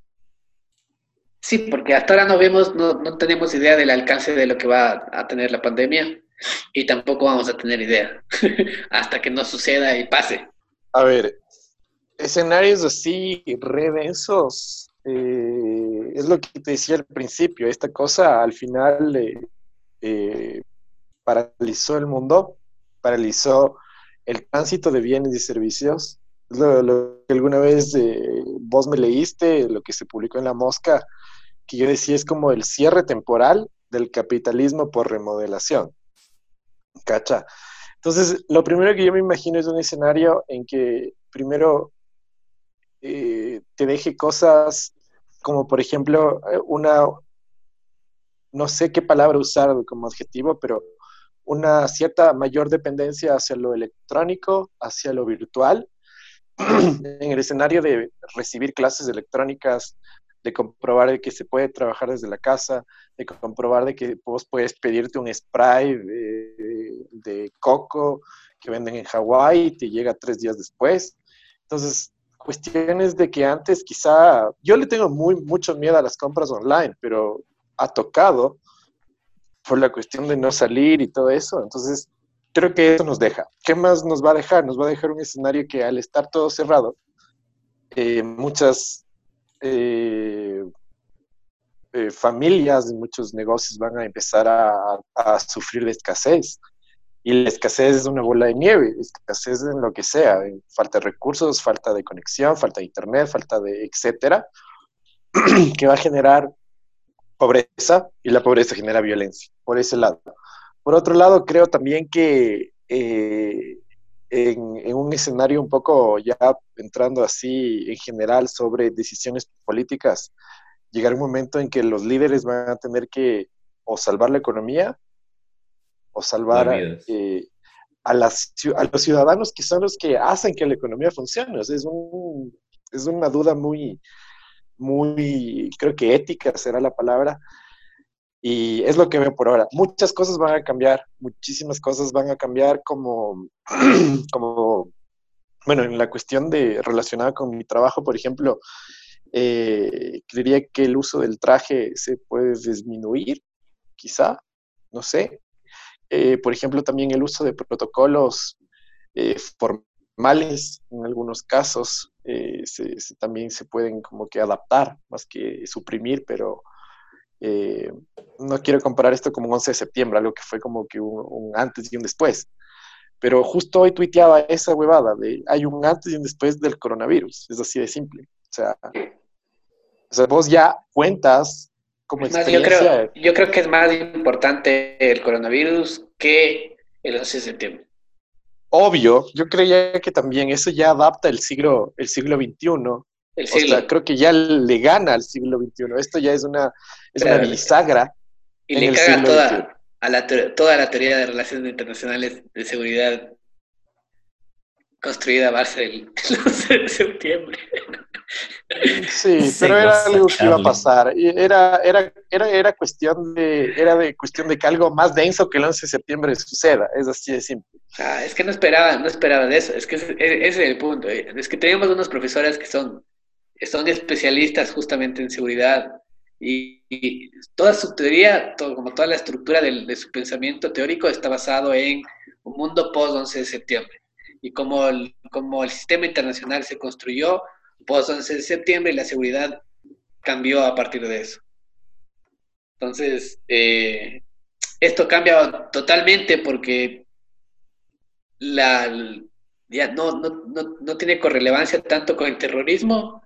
Sí, porque hasta ahora no vemos, no, no tenemos idea del alcance de lo que va a tener la pandemia y tampoco vamos a tener idea hasta que no suceda y pase. A ver, escenarios así re densos, eh, es lo que te decía al principio, esta cosa al final eh, eh, paralizó el mundo, paralizó el tránsito de bienes y servicios. Lo, lo que alguna vez vos me leíste, lo que se publicó en La Mosca, que yo decía es como el cierre temporal del capitalismo por remodelación. ¿Cacha? Entonces, lo primero que yo me imagino es un escenario en que primero eh, te deje cosas como, por ejemplo, eh, una, no sé qué palabra usar como adjetivo, pero una cierta mayor dependencia hacia lo electrónico, hacia lo virtual. en el escenario de recibir clases electrónicas, de comprobar de que se puede trabajar desde la casa, de comprobar de que vos puedes pedirte un spray de, de coco que venden en Hawái y te llega tres días después. Entonces, cuestiones de que antes quizá, yo le tengo muy, mucho miedo a las compras online, pero ha tocado por la cuestión de no salir y todo eso. Entonces, creo que eso nos deja. ¿Qué más nos va a dejar? Nos va a dejar un escenario que al estar todo cerrado, eh, muchas eh, eh, familias y muchos negocios van a empezar a, a, sufrir de escasez. Y la escasez es una bola de nieve, escasez en lo que sea, falta de recursos, falta de conexión, falta de internet, falta de etcétera, que va a generar pobreza y la pobreza genera violencia, por ese lado. Por otro lado, creo también que eh, en, en, un escenario un poco ya entrando así en general sobre decisiones políticas, llegar un momento en que los líderes van a tener que o salvar la economía o salvar a, eh, a, las, a, los ciudadanos que son los que hacen que la economía funcione. O sea, es, un, es una duda muy, muy, creo que ética será la palabra, y es lo que veo por ahora. Muchas cosas van a cambiar, muchísimas cosas van a cambiar como, como bueno, en la cuestión de relacionada con mi trabajo, por ejemplo, eh, creería que el uso del traje se puede disminuir, quizá, no sé. Eh, por ejemplo, también el uso de protocolos eh, formales, en algunos casos, eh, se, se, también se pueden como que adaptar, más que suprimir, pero eh, no quiero comparar esto como un 11 de septiembre, algo que fue como que un, un, antes y un después. Pero justo hoy tuiteaba esa huevada de hay un antes y un después del coronavirus. Es así de simple. O sea, o sea vos ya cuentas como más, yo, creo, yo creo que es más importante el coronavirus que el 11 de septiembre. Obvio, yo creía que también eso ya adapta el siglo, el siglo XXI. El siglo. O sea, creo que ya le gana al siglo XXI. Esto ya es una, es una bisagra. Y le caga toda, a la, toda la teoría de relaciones internacionales de seguridad construida a base del 11 de septiembre. Sí, pero era algo que iba a pasar. Era, era, era, era, cuestión de, era de cuestión de que algo más denso que el 11 de septiembre suceda. Es así de simple. Ah, es que no esperaba, no esperaba de eso. Es que ese, es el punto. eh. Es que tenemos unas profesoras que son, son especialistas justamente en seguridad y, y toda su teoría, todo, como toda la estructura del- de, su pensamiento teórico está basado en un mundo post 11 de septiembre. Y como el, como el sistema internacional se construyó post 11 de septiembre y la seguridad cambió a partir de eso. Entonces, eh, esto cambia totalmente porque la, ya no, no, no, no tiene correlevancia tanto con el terrorismo,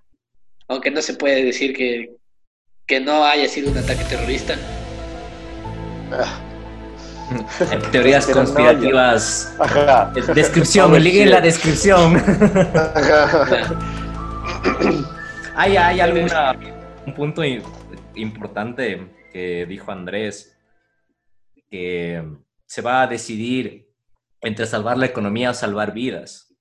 aunque no se puede decir que, que no haya sido un ataque terrorista. Ah, Teorías Pero no, conspirativas. Ajá. Descripción, Over ligue en la descripción. Ajá. ¿Hay, hay alguna, un punto importante que dijo Andrés, que se va a decidir entre salvar la economía o salvar vidas.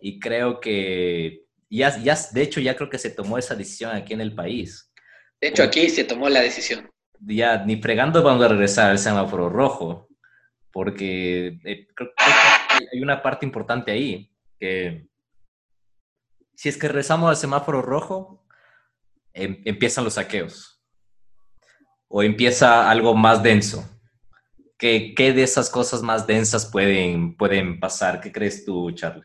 Y creo que, ya, ya, de hecho, ya creo que se tomó esa decisión aquí en el país. De hecho, aquí se tomó la decisión. Ya ni fregando vamos a regresar al semáforo rojo, porque eh, creo que hay una parte importante ahí, que si es que regresamos al semáforo rojo, em- empiezan los saqueos, o empieza algo más denso. ¿Qué, qué de esas cosas más densas pueden, pueden pasar? ¿Qué crees tú, Charlie?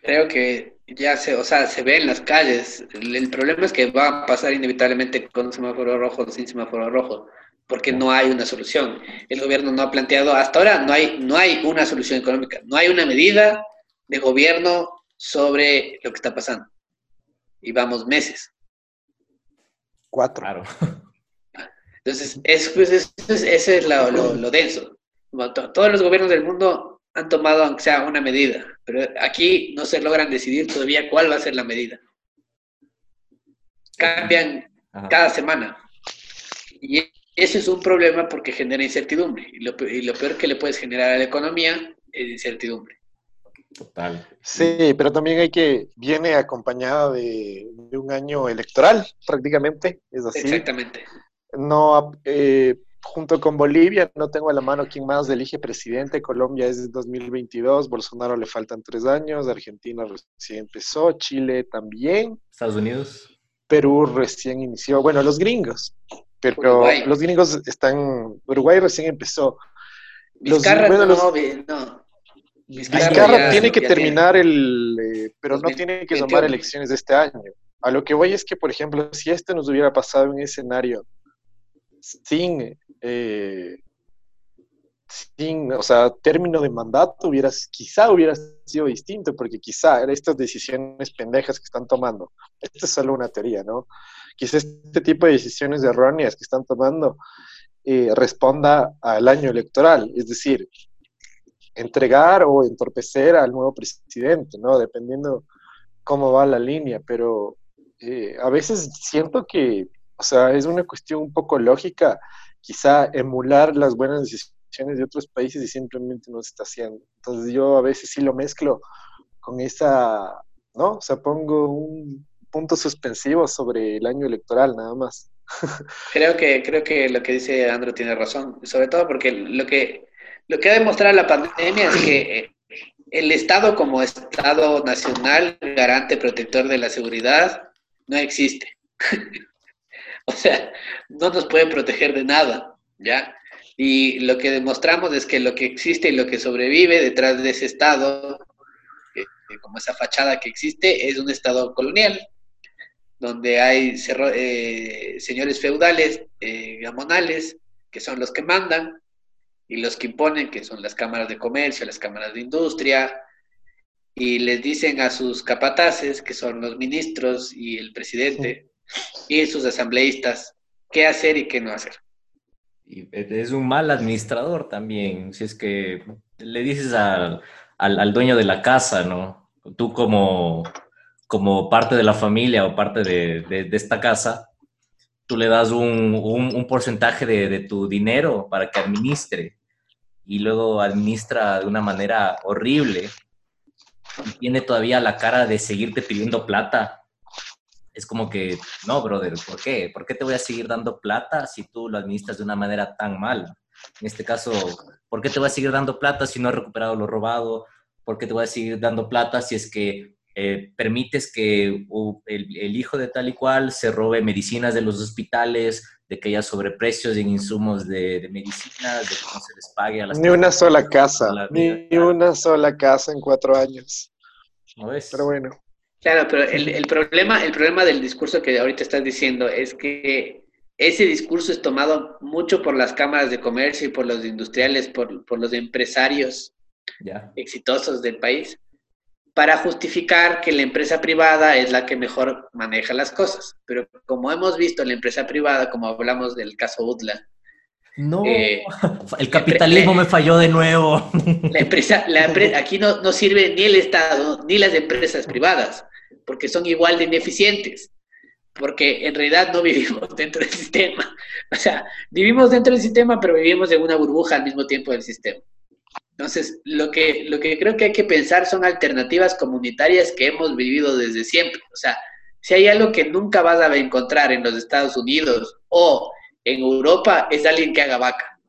Creo que ya se, o sea, se ve en las calles. El, el problema es que va a pasar inevitablemente con semáforo rojo o sin semáforo rojo, porque no hay una solución. El gobierno no ha planteado, hasta ahora no hay, no hay una solución económica, no hay una medida de gobierno sobre lo que está pasando. Y vamos meses. Cuatro. Claro. Entonces, es, pues, es, es- ese es lo, lo- lo denso. Como to- Todos los gobiernos del mundo han tomado, aunque sea una medida, pero aquí no se logran decidir todavía cuál va a ser la medida. Cambian Ajá. cada semana. Y eso es un problema porque genera incertidumbre. Y lo, y lo peor que le puedes generar a la economía es incertidumbre. Total. Sí, pero también hay que, viene acompañada de, de un año electoral, prácticamente, es así. Exactamente. No, eh, junto con Bolivia, no tengo a la mano quién más elige presidente. Colombia es de 2022, Bolsonaro le faltan tres años, Argentina recién empezó, Chile también, Estados Unidos. Perú recién inició, bueno, los gringos, pero Uruguay. los gringos están, Uruguay recién empezó. Los- Vizcarra bueno, no, los- vi- no. Vizcarra tiene que terminar el, eh, pero no 2021. tiene que tomar elecciones de este año. A lo que voy es que, por ejemplo, si esto nos hubiera pasado en un escenario sin, eh, sin, o sea, término de mandato, hubiera, quizá hubiera sido distinto, porque quizá estas decisiones pendejas que están tomando, esto es solo una teoría, ¿no? Quizá este tipo de decisiones erróneas que están tomando eh, responda al año electoral, es decir, entregar o entorpecer al nuevo presidente, ¿no? Dependiendo cómo va la línea, pero eh, a veces siento que, o sea, es una cuestión un poco lógica, quizá emular las buenas decisiones de otros países y simplemente no se está haciendo. Entonces yo a veces sí lo mezclo con esa, ¿no? O sea, pongo un punto suspensivo sobre el año electoral nada más. Creo que, creo que lo que dice Andrew tiene razón, sobre todo porque lo que, lo que ha demostrado la pandemia es que eh, el Estado como Estado nacional, garante protector de la seguridad, no existe. o sea, no nos puede proteger de nada, ¿ya? Y lo que demostramos es que lo que existe y lo que sobrevive detrás de ese Estado, eh, como esa fachada que existe, es un Estado colonial, donde hay eh, señores feudales, eh, gamonales, que son los que mandan, y los que imponen, que son las cámaras de comercio, las cámaras de industria, y les dicen a sus capataces, que son los ministros y el presidente, y sus asambleístas, qué hacer y qué no hacer. Y es un mal administrador también, si es que le dices al, al, al dueño de la casa, ¿no? Tú como, como parte de la familia o parte de, de, de esta casa, tú le das un, porcentaje de, tu dinero para que administre y luego administra de una manera horrible y tiene todavía la cara de seguirte pidiendo plata. Es como que, no, brother, ¿por qué? ¿Por qué te voy a seguir dando plata si tú lo administras de una manera tan mal? En este caso, ¿por qué te voy a seguir dando plata si no he recuperado lo robado? ¿Por qué te voy a seguir dando plata si es que eh, permites que uh, el, el hijo de tal y cual se robe medicinas de los hospitales, de que haya sobreprecios en insumos de, de medicinas, de que no se les pague a las Ni una sola casa, la ni una sola casa en cuatro años. ¿No ves? Pero bueno, Claro, pero el, el problema, el problema del discurso que ahorita estás diciendo es que ese discurso es tomado mucho por las cámaras de comercio y por los industriales, por, por los empresarios Ya. exitosos del país, para justificar que la empresa privada es la que mejor maneja las cosas. Pero como hemos visto, la empresa privada, como hablamos del caso UDLA, No, Eh, el capitalismo me falló de nuevo. La empresa, la aquí no, no sirve ni el Estado ni las empresas privadas, porque son igual de ineficientes, porque en realidad no vivimos dentro del sistema. O sea, vivimos dentro del sistema, pero vivimos en una burbuja al mismo tiempo del sistema. Entonces, lo que, lo que creo que hay que pensar son alternativas comunitarias que hemos vivido desde siempre. O sea, si hay algo que nunca vas a encontrar en los Estados Unidos o en Europa, es alguien que haga vaca.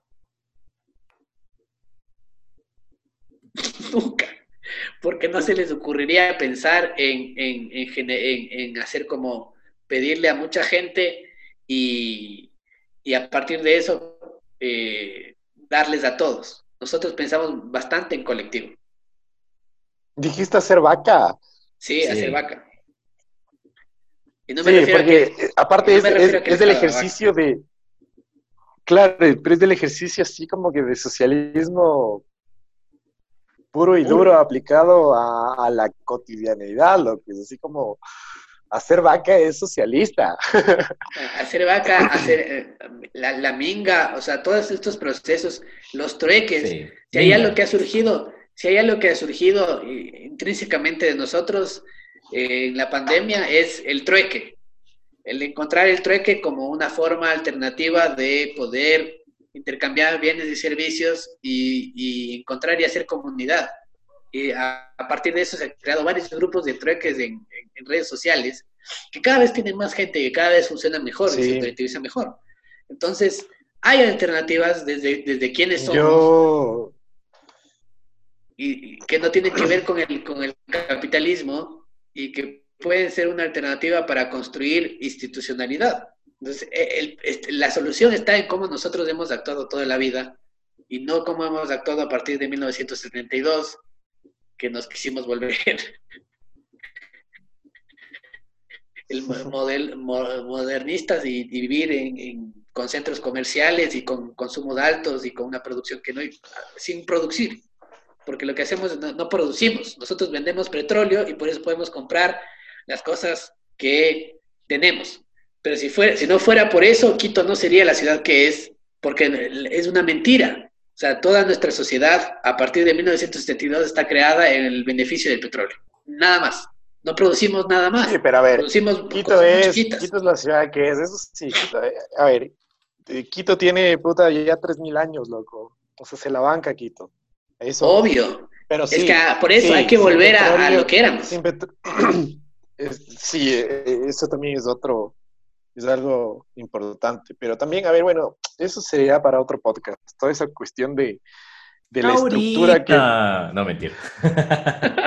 Nunca. Porque no se les ocurriría pensar en, en, en hacer como pedirle a mucha gente y, y a partir de eso eh, darles a todos. Nosotros pensamos bastante en colectivo. dijiste hacer vaca. Sí, Sí. hacer vaca. Y no me Sí, refiero a porque que... eh, aparte no es, me es- refiero a que es del ejercicio de... Claro, pero es del ejercicio así como que de socialismo puro y duro aplicado a, a la cotidianidad, lo que es así como hacer vaca es socialista. hacer vaca, hacer eh, la, la minga, o sea, todos estos procesos, los trueques, Sí. si hay algo que ha surgido, si hay algo que ha surgido intrínsecamente de nosotros eh, en la pandemia es el trueque, el encontrar el trueque como una forma alternativa de poder intercambiar bienes y servicios y, y encontrar y hacer comunidad. Y a, a partir de eso se han creado varios grupos de trueques en, en- en redes sociales que cada vez tienen más gente, que cada vez funcionan mejor y se utiliza mejor. Entonces, hay alternativas desde, desde quiénes somos Yo, y, y que no tienen que ver con el, con el capitalismo y que pueden ser una alternativa para construir institucionalidad. Entonces, e- el- este, la solución está en cómo nosotros hemos actuado toda la vida y no cómo hemos actuado a partir de 1972, que nos quisimos volver el mo- model, mo- modernistas y, y vivir en, en- con centros comerciales y con consumos altos y con una producción que no hay, sin producir. Porque lo que hacemos es no, no producimos, nosotros vendemos petróleo y por eso podemos comprar las cosas que tenemos. Pero si, fuera, si no fuera por eso, Quito no sería la ciudad que es, porque es una mentira. O sea, toda nuestra sociedad a partir de 1972 está creada en el beneficio del petróleo. Nada más. No producimos nada más. sí, pero a ver, Producimos Quito es, chiquitas. Quito es la ciudad que es, eso sí, Quito, eh, a ver, eh, Quito tiene, puta, ya 3.000 años, loco. O sea, se la banca Quito. Eso, Obvio. pero es sí, que ah, por eso sí, hay que volver a, lo que éramos. sin Es- sí, eh, eso también es otro, es algo importante. Pero también, a ver, bueno, eso sería para otro podcast. Toda esa cuestión de, de la estructura que... No, mentira.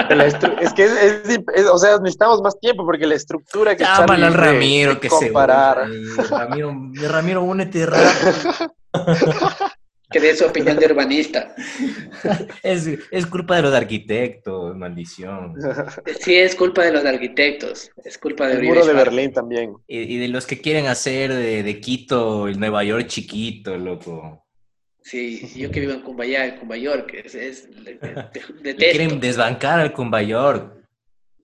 de la estru- es que es, es- es- o sea, necesitamos más tiempo porque la estructura que Llámale al Ramiro de que comparar. se. Ramiro, Ramiro, únete rápido. Que de su opinión de urbanista. Es, es culpa de los arquitectos, maldición. Sí, es culpa de los arquitectos. Es culpa de El Uribe muro de. Berlín también. Y, y de los que quieren hacer de, de Quito el Nueva York chiquito, loco. Sí, yo que vivo en Cumbayá, en Cumbayor, que es, es de- detesto. quieren desbancar al Cumba York.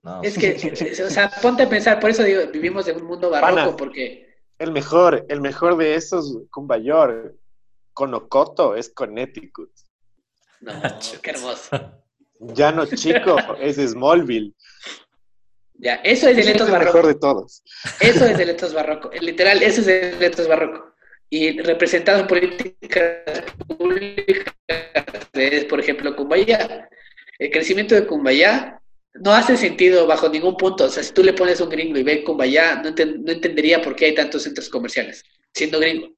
No. Es que, es- o sea, ponte a pensar, por eso digo, vivimos en un mundo barroco, Pana. porque El mejor, el mejor de esos, Cumbayor, Conocoto, es Connecticut. No, Ah, qué hermoso. Llano Chico es Smallville. Ya, eso es el Ese es etos el barroco. mejor de todos. Eso es el etos barroco. Literal, eso es el etos barroco. Y representado en políticas públicas es, por ejemplo, Cumbayá. El crecimiento de Cumbayá no hace sentido bajo ningún punto. O sea, si tú le pones un gringo y ve Cumbayá, no, enten- no entendería por qué hay tantos centros comerciales, siendo gringo.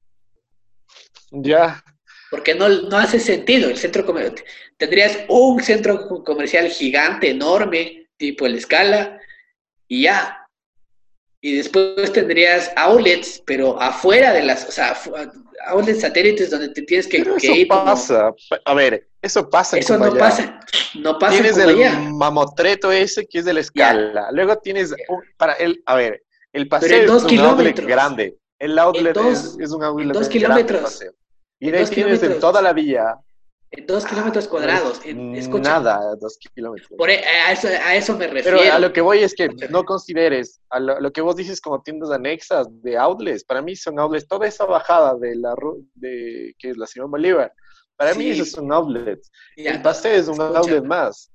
Ya. Porque no, no hace sentido. El centro comercial, tendrías un centro comercial gigante, enorme, tipo el escala, y ya. Y después tendrías outlets, pero afuera de las, o sea, outlets satélites donde te tienes que, Pero que eso ir como- pasa. A ver, eso pasa. en Eso no pasa, no pasa Tienes el mamotreto ese que es de la escala. Luego tienes un- para el, a ver, el paseo es un outlet kilómetros. grande. El outlet dos- es, es un outlet dos grande, kilómetros. paseo. Y de ahí tienes en toda la villa. En dos kilómetros cuadrados. en- escucha, Nada, dos kilómetros. por e- a, eso, a eso me refiero. Pero a lo que voy es que no consideres, a lo, lo que vos dices como tiendas anexas de outlets, para mí son outlets, toda esa bajada de la de que es la Simón Bolívar, para mí Sí. esos son outlets. Ya, el paseo es un escucha. outlet más,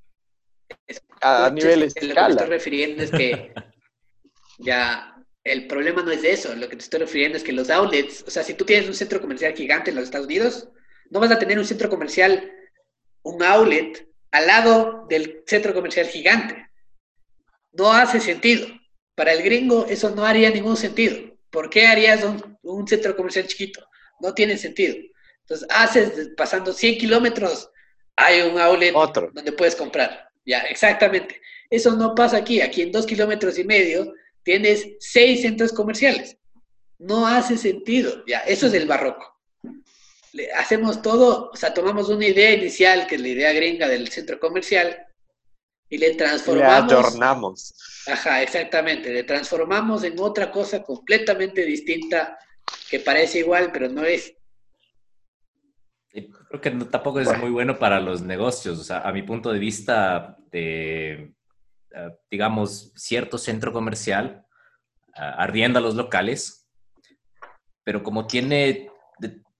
a, a nivel Entonces, Lo que escala. estoy refiriendo es que ya el problema no es de eso. Lo que te estoy refiriendo es que los outlets, o sea, si tú tienes un centro comercial gigante en los Estados Unidos, no vas a tener un centro comercial, un outlet al lado del centro comercial gigante. No hace sentido. Para el gringo eso no haría ningún sentido. ¿Por qué harías un, un centro comercial chiquito? No tiene sentido. Entonces, haces, pasando 100 kilómetros, hay un outlet Otro. donde puedes comprar. Ya, exactamente. Eso no pasa aquí. Aquí en dos kilómetros y medio tienes seis centros comerciales. No hace sentido. Ya, eso es el barroco. Le hacemos todo, o sea, tomamos una idea inicial, que es la idea gringa del centro comercial, y le Le transformamos. adornamos. Ajá, exactamente. Le transformamos en otra cosa completamente distinta que parece igual, pero no es. Creo que no- tampoco es Bueno. muy bueno para los negocios. O sea, a mi punto de vista, de, eh, digamos, cierto centro comercial ah, arrienda a los locales, pero como tiene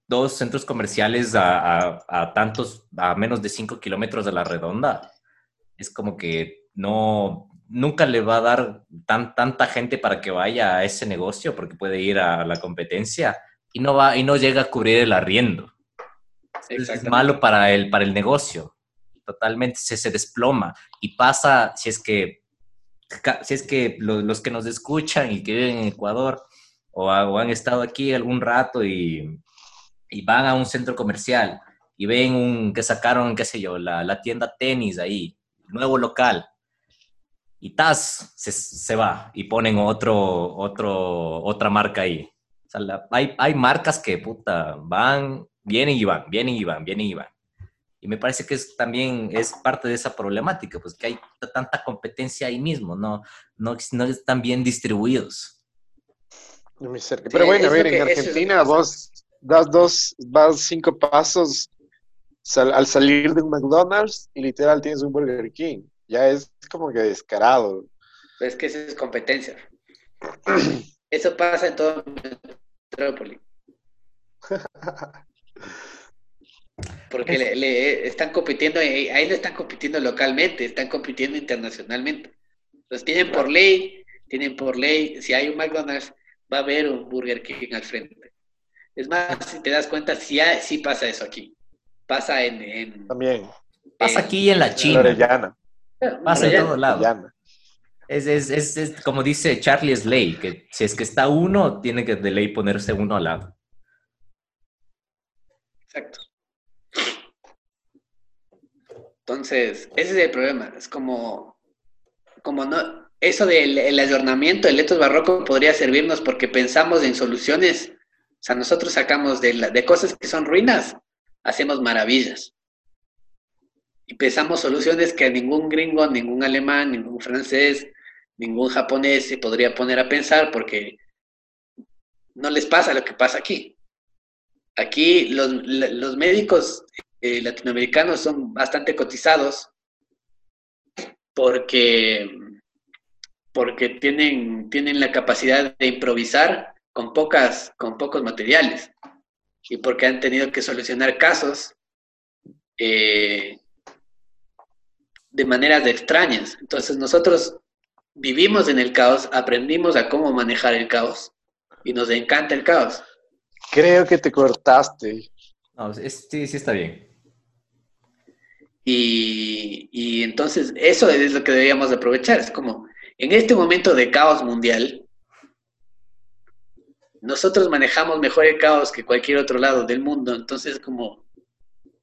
dos centros comerciales a, a- a tantos, a menos de 5 kilómetros de la redonda, es como que no, nunca le va a dar tan, tanta gente para que vaya a ese negocio porque puede ir a la competencia y no, va, y no llega a cubrir el arriendo. Es malo para el, para el negocio. Totalmente se, desploma. Y pasa si es que, si es que lo- los que nos escuchan y que viven en Ecuador o, ha- o han estado aquí algún rato y, van a un centro comercial y ven un, que sacaron, qué sé yo, la, tienda tenis ahí, nuevo local. Y tas se, se va y ponen otro, otro, otra marca ahí. Hay, hay marcas que, van, vienen y van, vienen y van, vienen y van. Y me parece que es, también es parte de esa problemática, pues que hay tanta competencia ahí mismo, no, no, no están bien distribuidos. Muy cerca. Sí, Pero bueno, a es ver, en es Argentina pasa. vos das dos, vas cinco pasos sal- al salir de un McDonald's y literal tienes un Burger King. Ya es como que descarado. Pues es que eso es competencia. Eso pasa en todo Metrópoli. Porque le, le están compitiendo, eh, ahí no están compitiendo localmente, están compitiendo internacionalmente. Entonces tienen por ley, tienen por ley, si hay un McDonald's, va a haber un Burger King al frente. Es más, si te das cuenta, sí, hay- sí pasa eso aquí. Pasa en... en También. Pasa en- aquí en la En China, Orellana. pasa en Orellana. todo lado. Orellana. Es, es, es, es como dice Charlie Slay, que si es que está uno, tiene que de ley ponerse uno al lado. Exacto. Entonces, ese es el problema. Es como, como no, eso del el ayornamiento del letos barroco podría servirnos porque pensamos en soluciones. O sea, nosotros sacamos de, la- de cosas que son ruinas, hacemos maravillas. Y pensamos soluciones que ningún gringo, ningún alemán, ningún francés, ningún japonés se podría poner a pensar porque no les pasa lo que pasa aquí. Aquí los, los médicos eh, latinoamericanos son bastante cotizados porque, porque tienen, tienen la capacidad de improvisar con, pocas, con pocos materiales y porque han tenido que solucionar casos eh, de maneras extrañas. Entonces nosotros vivimos en el caos, aprendimos a cómo manejar el caos y nos encanta el caos. Creo que te cortaste. No, es- sí, sí está bien. Y, y entonces eso es lo que deberíamos de aprovechar. Es como, en este momento de caos mundial, nosotros manejamos mejor el caos que cualquier otro lado del mundo. Entonces, como,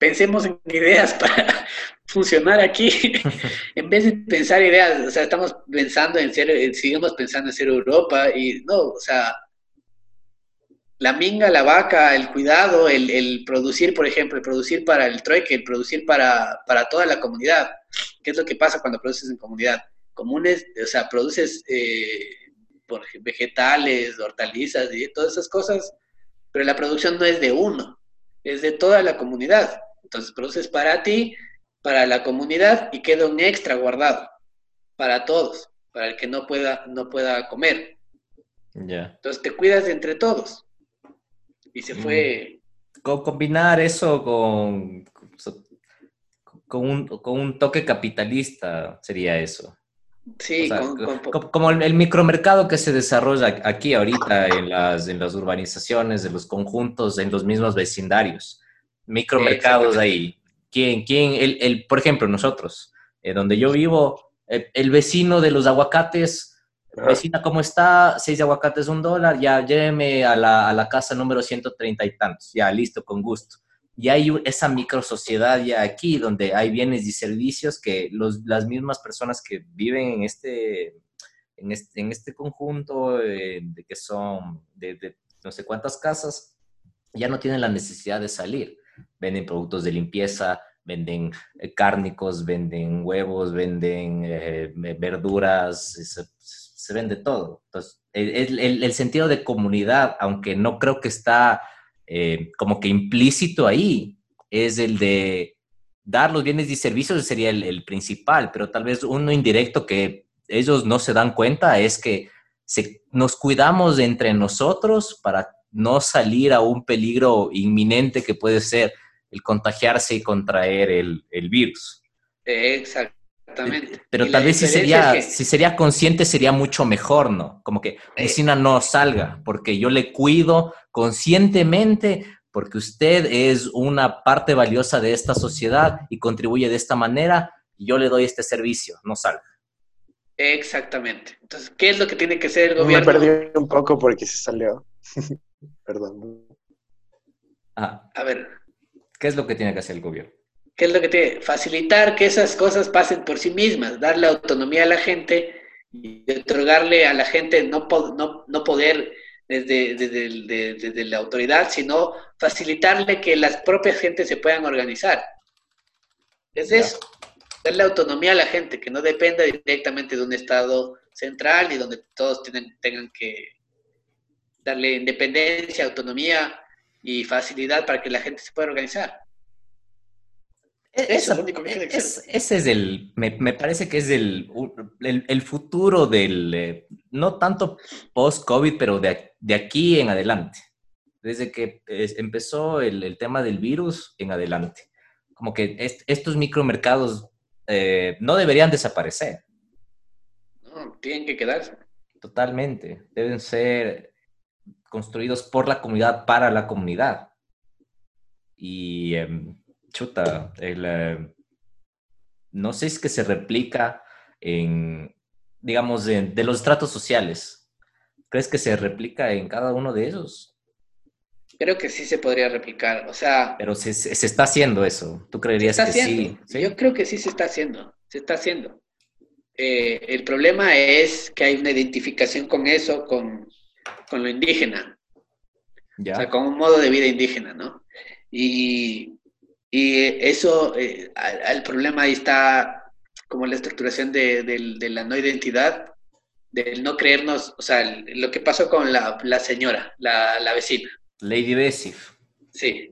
pensemos en ideas para funcionar aquí, en vez de pensar ideas, o sea, estamos pensando en ser, eh, seguimos pensando en ser Europa y no, o sea, la minga, la vaca, el cuidado, el, producir, por ejemplo, el producir para el trueque, el producir para, para, toda la comunidad. ¿Qué es lo que pasa cuando produces en comunidad? Comunes, o sea, produces eh, por vegetales, hortalizas y todas esas cosas, pero la producción no es de uno, es de toda la comunidad. Entonces produces para ti, para la comunidad y queda un extra guardado para todos, para el que no pueda, no pueda comer. Ya. Entonces te cuidas entre todos y se fue... combinar eso con, con, un, con un toque capitalista sería eso. Sí, como el, micromercado que se desarrolla aquí ahorita en las, en las urbanizaciones, en los conjuntos, en los mismos vecindarios. Micromercados ahí. ¿Quién, quién, el, el, por ejemplo, nosotros, eh, donde yo vivo, el, vecino de los aguacates Vecina, ¿cómo está? Seis aguacates, un dólar. Ya lléveme a la, a la casa número 130 y tantos. Ya, listo, con gusto. Y hay esa micro sociedad ya aquí, donde hay bienes y servicios que los, las mismas personas que viven en este, en este, en este conjunto, eh, de que son de, de no sé cuántas casas, ya no tienen la necesidad de salir. Venden productos de limpieza, venden eh, cárnicos, venden huevos, venden eh, verduras, se vende todo. Entonces, el, el, sentido de comunidad, aunque no creo que está eh, como que implícito ahí, es el de dar los bienes y servicios sería el, principal, pero tal vez uno indirecto que ellos no se dan cuenta es que se, nos cuidamos entre nosotros para no salir a un peligro inminente que puede ser el contagiarse y contraer el, el virus. Exacto. Exactamente. Pero tal vez si sería, si sería consciente sería mucho mejor, ¿no? Como que vecina no salga, porque yo le cuido conscientemente, porque usted es una parte valiosa de esta sociedad y contribuye de esta manera, y yo le doy este servicio, no salga. Exactamente. Entonces, ¿qué es lo que tiene que hacer el gobierno? Me perdí un poco porque se salió. Perdón. Ah. A ver. ¿Qué es lo que tiene que hacer el gobierno? ¿Qué es lo que tiene? Facilitar que esas cosas pasen por sí mismas, darle autonomía a la gente y otorgarle a la gente no, no, no poder desde, desde, la autoridad, sino facilitarle que las propias gentes se puedan organizar. Es eso, darle autonomía a la gente, que no dependa directamente de un Estado central y donde todos tienen, tengan que darle independencia, autonomía y facilidad para que la gente se pueda organizar. Eso, ese es el, me, parece que es el, el, futuro del, eh, no tanto post-COVID, pero de, de, aquí en adelante. Desde que empezó el, tema del virus en adelante. Como que estos micromercados eh, no deberían desaparecer. No, tienen que quedarse. Totalmente. Deben ser construidos por la comunidad, para la comunidad. Y... Em, chuta, el, eh, no sé si es que se replica en, digamos, de los estratos sociales. ¿Crees que se replica en cada uno de ellos? Creo que sí se podría replicar, o sea... Pero se, se está haciendo eso, ¿tú creerías que sí, Yo creo que sí se está haciendo, se está haciendo. Eh, el problema es que hay una identificación con eso, con, con lo indígena. ¿Ya? O sea, con un modo de vida indígena, ¿no? Y y eso, eh, el problema ahí está como la estructuración de, la no identidad, del no creernos, o sea, lo que pasó con la, señora, la, vecina. Lady Bessie. Sí,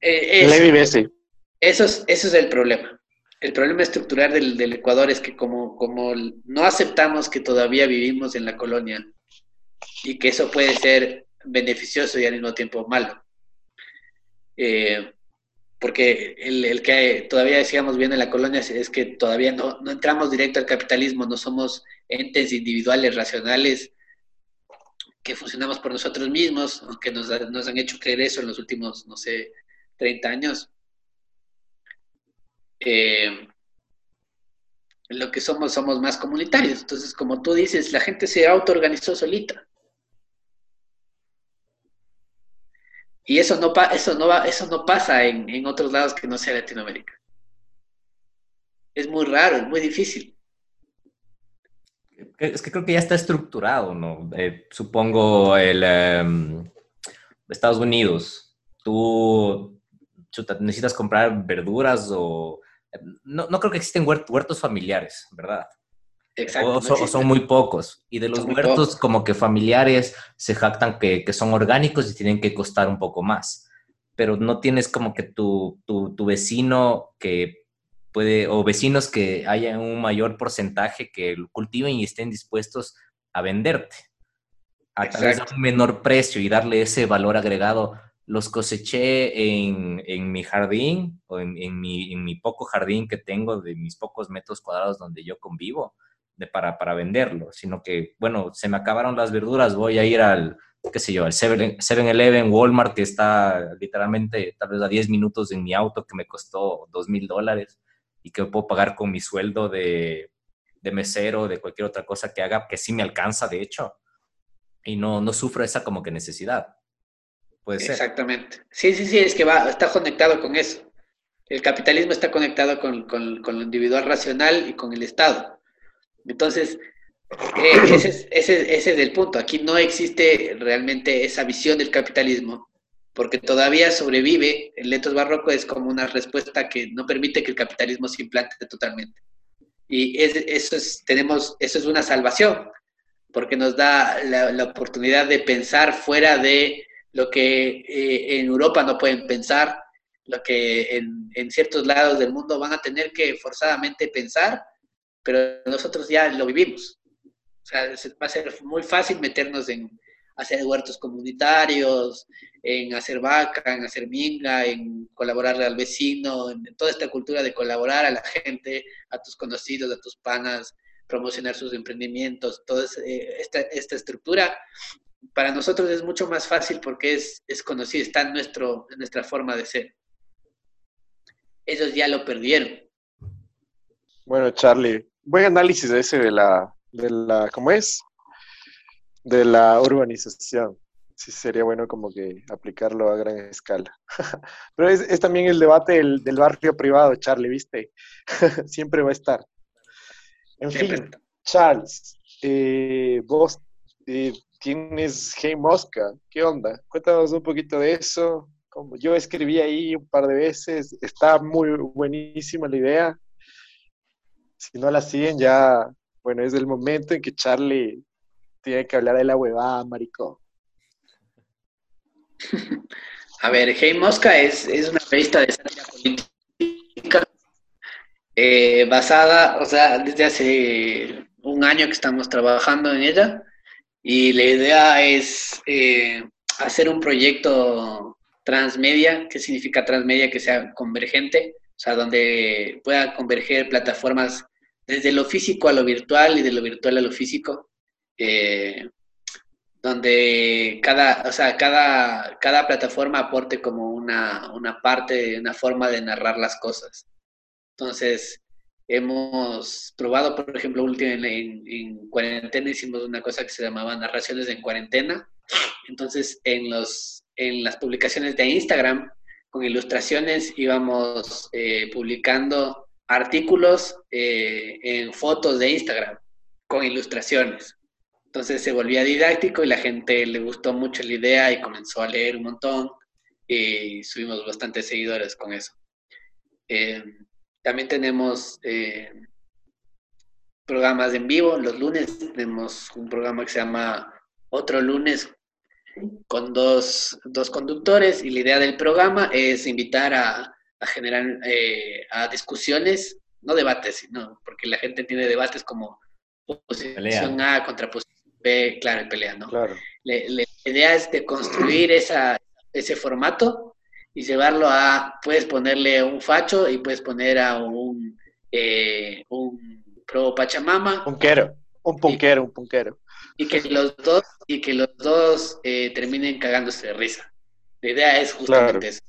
eh, Lady Bessie. Eso es, eso es el problema. El problema estructural del, del, Ecuador es que como, como no aceptamos que todavía vivimos en la colonia y que eso puede ser beneficioso y al mismo tiempo malo. Eh, porque el, que todavía sigamos bien en la colonia es que todavía no, entramos directo al capitalismo, no somos entes individuales, racionales, que funcionamos por nosotros mismos, aunque nos, han hecho creer eso en los últimos, no sé, 30 años. Eh, lo que somos, somos más comunitarios. Entonces, como tú dices, la gente se autoorganizó solita. Y eso no, pa- eso no, va, eso no pasa en, en otros lados que no sea Latinoamérica. Es muy raro, es muy difícil. Es que creo que ya está estructurado, ¿no? Eh, supongo el em, Estados Unidos, tú necesitas comprar verduras o... No, no creo que existen huert- huertos familiares, ¿verdad? O, o son muy pocos. Y de los Son huertos como que familiares se jactan que, que son orgánicos y tienen que costar un poco más. Pero no tienes como que tu, tu, tu vecino que puede, o vecinos que haya un mayor porcentaje que lo cultiven y estén dispuestos a venderte a través de un menor precio y darle ese valor agregado. Los coseché en, en mi jardín o en, en mi, en mi poco jardín que tengo de mis pocos metros cuadrados donde yo convivo de, para, para venderlo, sino que, bueno, se me acabaron las verduras, voy a ir al, qué sé yo, al 7-Eleven, Walmart, que está literalmente tal vez a 10 minutos en mi auto, que me costó 2 mil dólares y que puedo pagar con mi sueldo de, de mesero, de cualquier otra cosa que haga, que sí me alcanza, de hecho, y no, no sufro esa como que necesidad. Puede. Exactamente. Sí, sí, sí, es que va, está conectado con eso. El capitalismo está conectado con, con- con lo individual racional y con el Estado. Entonces, eh, ese, es, ese- ese es el punto. Aquí no existe realmente esa visión del capitalismo, porque todavía sobrevive. El Letos Barroco es como una respuesta que no permite que el capitalismo se implante totalmente. Y es- eso, es, tenemos, eso es una salvación, porque nos da la, la oportunidad de pensar fuera de lo que eh, en Europa no pueden pensar, lo que en, en ciertos lados del mundo van a tener que forzadamente pensar, pero nosotros ya lo vivimos. O sea, se- va a ser muy fácil meternos en hacer huertos comunitarios, en hacer vaca, en hacer minga, en colaborarle al vecino, en toda esta cultura de colaborar a la gente, a tus conocidos, a tus panas, promocionar sus emprendimientos, toda eh, esta, esta estructura para nosotros es mucho más fácil porque es, es conocido, está en, nuestro, en nuestra forma de ser. Ellos ya lo perdieron. Bueno, Charlie, buen análisis ese de la, de la, ¿cómo es? De la urbanización. Sí, sería bueno como que aplicarlo a gran escala. Pero es, es también el debate del, del barrio privado, Charlie, ¿viste? Siempre va a estar. En Siempre. fin, Charles, eh, vos eh, tienes Hey Mosca, ¿qué onda? Cuéntanos un poquito de eso. Como yo escribí ahí un par de veces, está muy buenísima la idea. Si no la siguen, ya, bueno, es el momento en que Charlie tiene que hablar de la huevada, maricón. A ver, Hey Mosca es, es una revista de sátira política eh, basada, o sea, desde hace un año que estamos trabajando en ella y la idea es eh, hacer un proyecto transmedia, ¿qué significa transmedia? Que sea convergente, o sea, donde pueda converger plataformas desde lo físico a lo virtual y de lo virtual a lo físico. Eh, donde cada, o sea, cada, cada plataforma aporte como una, una parte, una forma de narrar las cosas. Entonces, hemos probado, por ejemplo, último en, en, en, cuarentena hicimos una cosa que se llamaba narraciones en cuarentena. Entonces, en, los, en las publicaciones de Instagram, con ilustraciones, íbamos eh, publicando artículos eh, en fotos de Instagram con ilustraciones. Entonces se volvía didáctico y la gente le gustó mucho la idea y comenzó a leer un montón y subimos bastantes seguidores con eso. Eh, también tenemos eh, programas en vivo. Los lunes tenemos un programa que se llama Otro lunes con dos, dos conductores y la idea del programa es invitar a, a generar eh, a discusiones, no debates, sino porque la gente tiene debates como posición pelea. A contra posición B, claro, en pelea, ¿no? Claro. Le, le, la idea es de construir esa, ese formato y llevarlo a, puedes ponerle un facho y puedes poner a un, eh, un pro Pachamama. Punquero, un punquero, y, un punquero. Y que los dos, y que los dos eh, terminen cagándose de risa. La idea es justamente claro. eso.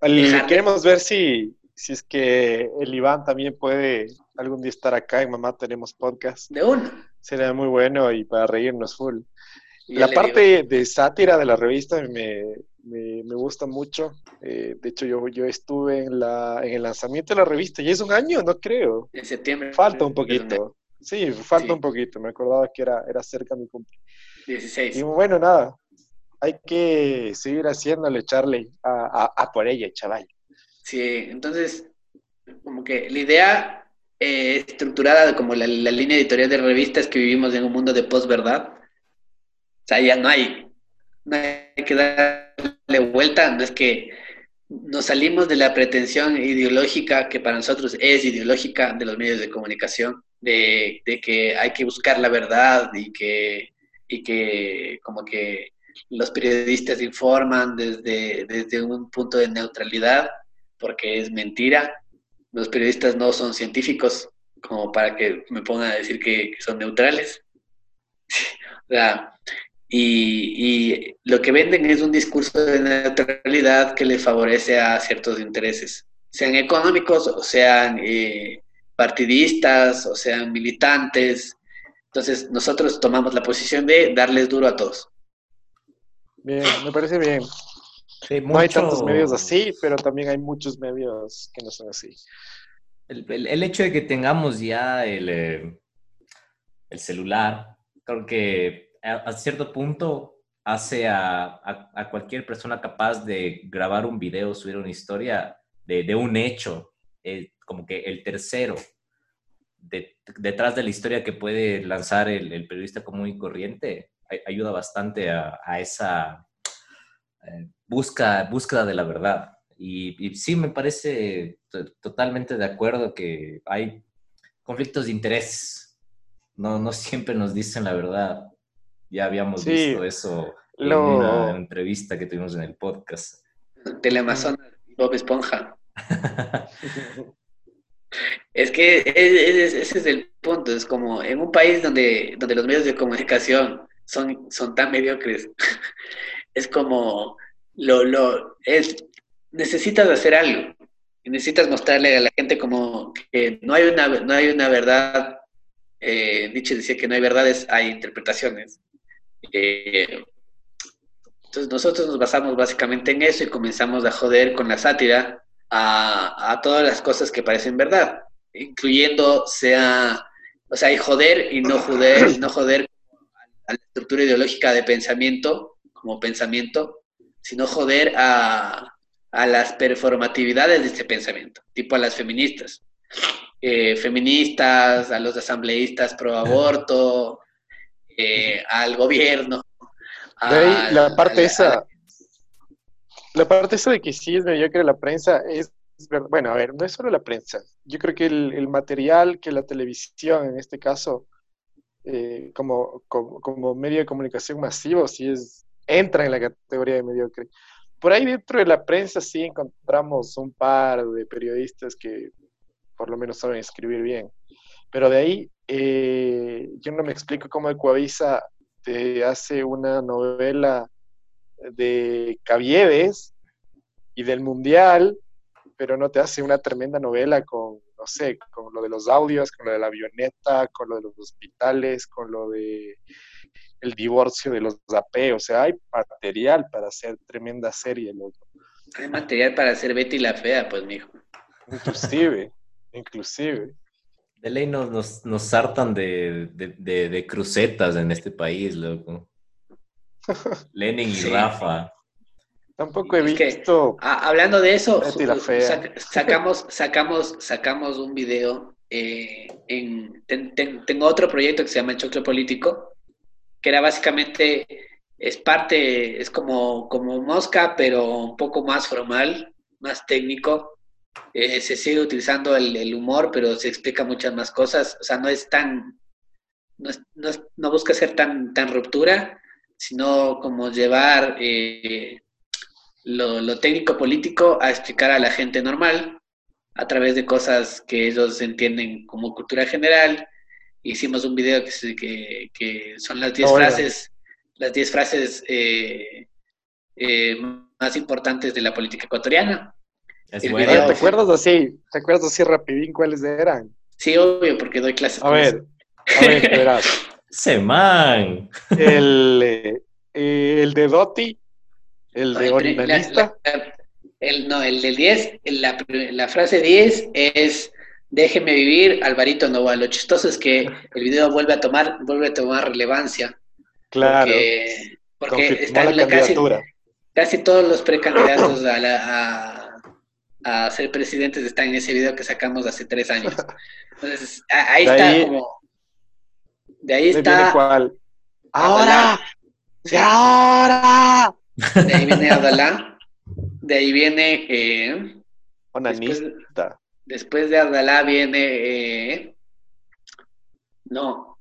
El, queremos ver si, si es que el Iván también puede algún día estar acá en Mamá Tenemos Podcast. De uno. Sería muy bueno y para reírnos full. La parte digo. de sátira de la revista me, me, me gusta mucho. Eh, de hecho, yo, yo estuve en, la, en el lanzamiento de la revista y es un año, no creo. En septiembre. Falta un poquito. Sí, falta Sí. un poquito. Me acordaba que era, era cerca de mi cumpleaños. 16. Y bueno, nada, hay que seguir haciéndole, Charlie, a, por ella, chaval. Sí, entonces, como que la idea eh, estructurada como la, la línea editorial de revistas que vivimos en un mundo de posverdad, o sea, ya no hay, no hay que darle vuelta, no es que nos salimos de la pretensión ideológica que para nosotros es ideológica de los medios de comunicación, de, de que hay que buscar la verdad y que, y que como que los periodistas informan desde, desde un punto de neutralidad, porque es mentira. Los periodistas no son científicos como para que me pongan a decir que, son neutrales. O sea, y, y lo que venden es un discurso de neutralidad que les favorece a ciertos intereses, sean económicos o sean eh, partidistas o sean militantes. Entonces nosotros tomamos la posición de darles duro a todos. Bien, me parece bien. Sí, No hay tantos medios así, pero también hay muchos medios que no son así. El, el- el hecho de que tengamos ya el, eh, el celular, creo que a, a cierto punto hace a, a- a cualquier persona capaz de grabar un video, subir una historia de, de un hecho, eh, como que el tercero de- detrás de la historia que puede lanzar el, el periodista común y corriente, ayuda bastante a, a esa eh, busca, búsqueda de la verdad. Y, y sí, me parece to- totalmente de acuerdo que hay conflictos de interés. No, no siempre nos dicen la verdad. Ya habíamos Sí, visto eso en una entrevista que tuvimos en el podcast. Teleamazonas, Bob Esponja. Es que es- es- ese es el punto, es como en un país donde, donde los medios de comunicación son, son tan mediocres, es como lo, lo es, necesitas hacer algo necesitas mostrarle a la gente como que no hay una, no hay una verdad, eh, Nietzsche decía que no hay verdades, hay interpretaciones. Eh, entonces nosotros nos basamos básicamente en eso y comenzamos a joder con la sátira a, a todas las cosas que parecen verdad, incluyendo sea, o sea, y joder y no joder, no joder a la estructura ideológica de pensamiento como pensamiento, sino joder a, a las performatividades de este pensamiento, tipo a las feministas. Eh, feministas, a los asambleístas pro aborto, eh, al gobierno. De ahí, la parte a esa, la parte esa de que sí es mediocre la prensa es, bueno, a ver, no es solo la prensa. Yo creo que el, el material que la televisión, en este caso, eh, como, como, como medio de comunicación masivo, sí es, entra en la categoría de mediocre. Por ahí dentro de la prensa sí encontramos un par de periodistas que por lo menos saben escribir bien. Pero de ahí, eh, yo no me explico cómo Ecuavisa te hace una novela de Caviedes y del Mundial, pero no te hace una tremenda novela con, no sé, con lo de los audios, con lo de la avioneta, con lo de los hospitales, con lo de el divorcio de los AP, o sea, hay material para hacer tremenda serie, loco. Hay material para hacer Betty la fea, pues, mijo. Inclusive, inclusive. De ley nos, nos, nos hartan de, de, de- de crucetas en este país, loco. Lenin y Sí. Rafa. Tampoco he Es que- visto... Ah, hablando de eso, la fea. sac- sacamos, sacamos, sacamos un video. eh, en, ten- ten- tengo otro proyecto que se llama El Choclo Político, que era básicamente, es parte, es como, como mosca, pero un poco más formal, más técnico. Eh, se sigue utilizando el, el humor, pero se explica muchas más cosas. O sea, no es tan, no, es- no, es- no busca ser tan, tan ruptura, sino como llevar eh, lo, lo técnico político a explicar a la gente normal a través de cosas que ellos entienden como cultura general. Hicimos un video que, se- que, que son las 10 Ah, frases, las 10 frases eh, eh, más importantes de la política ecuatoriana. Es El bueno. A ver, video. ¿te acuerdas así? ¿Te acuerdas así rapidín cuáles eran? Sí, obvio, porque doy clases. A con ver, eso. a ver, verás. ¡Se man! El, eh, el de Doty, El de la- Onanista. la- el, no, el del 10, la, la frase 10 es déjeme vivir, Alvarito Nova. Lo chistoso es que el video vuelve a tomar, vuelve a tomar relevancia. Claro. Porque, porque confirmó están la casi, casi todos los precandidatos a, la- a, a ser presidentes están en ese video que sacamos hace tres años. Entonces, ahí De está ahí- como. De ahí ¿De viene está. cuál? ¡Ahora! ¡Sí, ahora! De ahí viene Adalá. De ahí viene. eh, después, Onanista. después de Adalá viene. eh, no.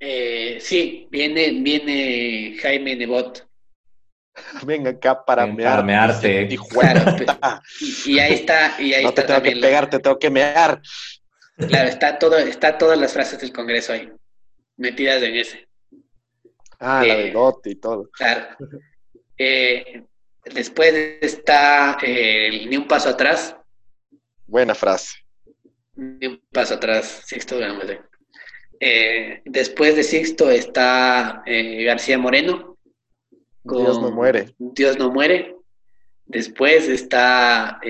Eh, sí, viene, viene Jaime Nebot. Ven acá para Ven mear. para mearte. hijo de Claro. Y, y ahí está, y ahí No te está tengo que también. la- pegar, te tengo que mear. claro, está todo, está todas las frases del Congreso ahí, metidas en ese. Ah, la Eh, de Gotti y todo. Claro. Eh, después está eh, ni un paso atrás, Buena frase. ni un paso atrás, Sixto. Eh, después de Sixto está García Moreno. con Dios no muere. Dios no muere. Después está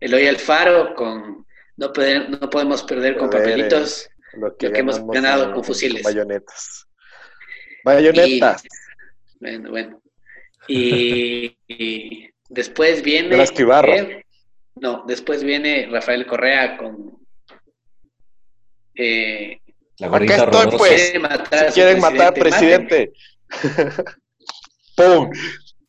Eloy Alfaro con no, poder- no podemos perder con papelitos. Lo que, Lo que hemos ganado con fusiles. bayonetas. Bayonetas. Bueno, bueno. Y, y después viene. Velasco Ibarra. eh, no, después viene Rafael Correa con. Eh, La Acá estoy, rodosa. pues. quieren matar quieren matar mátenme. presidente. ¡Pum!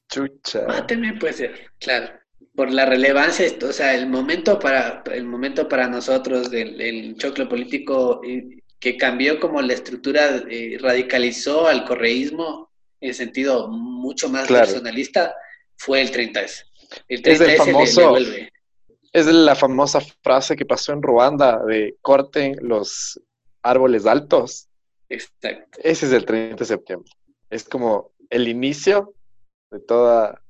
Chucha. Máteme, puede ser, claro. Por la relevancia, esto, o sea, el momento para, el momento para nosotros del, del choclo político eh, que cambió como la estructura, eh, radicalizó al correísmo en sentido mucho más Claro. personalista, fue el 30S. El Es el 30S le- le famoso-. Es la famosa frase que pasó en Ruanda de corten los árboles altos. Exacto. Ese es el 30 de septiembre. Es como el inicio de toda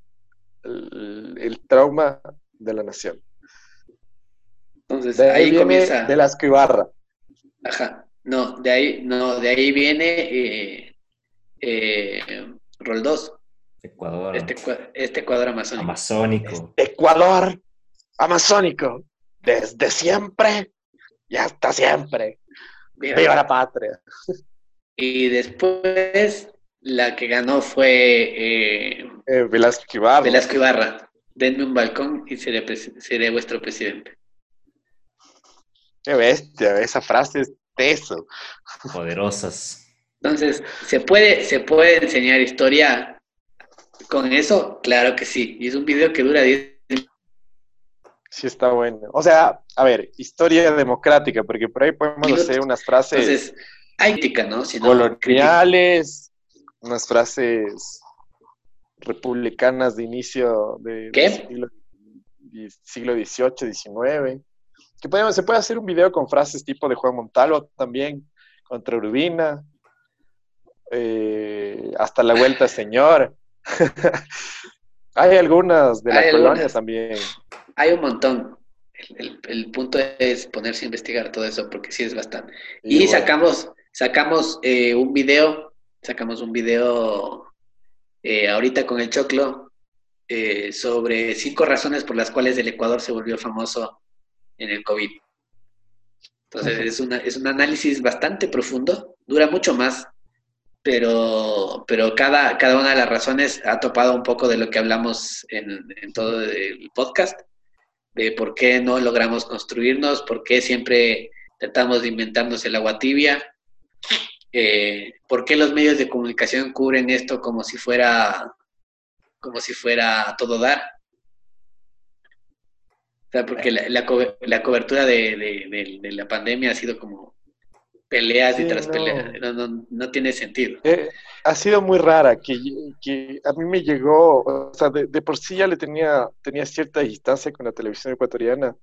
el, el trauma de la nación. Entonces, De ahí, comienza. Velasco Ibarra. Ajá. No, de ahí, no, de ahí viene eh, eh, Roldós, Ecuador. este, cua- este amazónico. Amazónico. Ecuador amazónico. Desde siempre y hasta siempre. Viva Viva la patria. Y después la que ganó fue eh, Eh, Velasco Ibarra. Velasco Ibarra. Denme un balcón y seré, vuestro presidente. Qué bestia, esa frase es teso. Poderosas. Entonces, ¿se puede, ¿se puede enseñar historia con eso? Claro que sí. Y es un video que dura 10 Sí, está bueno. O sea, a ver, historia democrática, porque por ahí podemos hacer unas frases Entonces, hay crítica, ¿no? Si no, crítica. coloniales, unas frases republicanas de inicio de, ¿Qué? siglo, siglo XVIII, XIX. Que podemos, se puede hacer un video con frases tipo de Juan Montalvo también, contra Urbina, eh, hasta la vuelta, señor. Hay algunas de la Hay colonia algunas. también. Hay un montón. El, el- el punto es ponerse a investigar todo eso, porque sí es bastante. Y, bueno, sacamos, sacamos eh, un video, sacamos un video eh, ahorita con el Choclo eh, sobre cinco razones por las cuales el Ecuador se volvió famoso en el COVID. Entonces es, una, es un análisis bastante profundo, dura mucho más, pero, pero cada, cada una de las razones ha topado un poco de lo que hablamos en, en todo el podcast, de por qué no logramos construirnos, por qué siempre tratamos de inventarnos el agua tibia, eh, por qué los medios de comunicación cubren esto como si fuera como si fuera todo dar. O sea, porque la, la co- la cobertura de la pandemia ha sido como peleas y Sí, tras no. peleas. No, no- no tiene sentido. Eh, ha sido muy rara, que, que a mí me llegó, o sea, de, de por sí ya le tenía, tenía cierta distancia con la televisión ecuatoriana.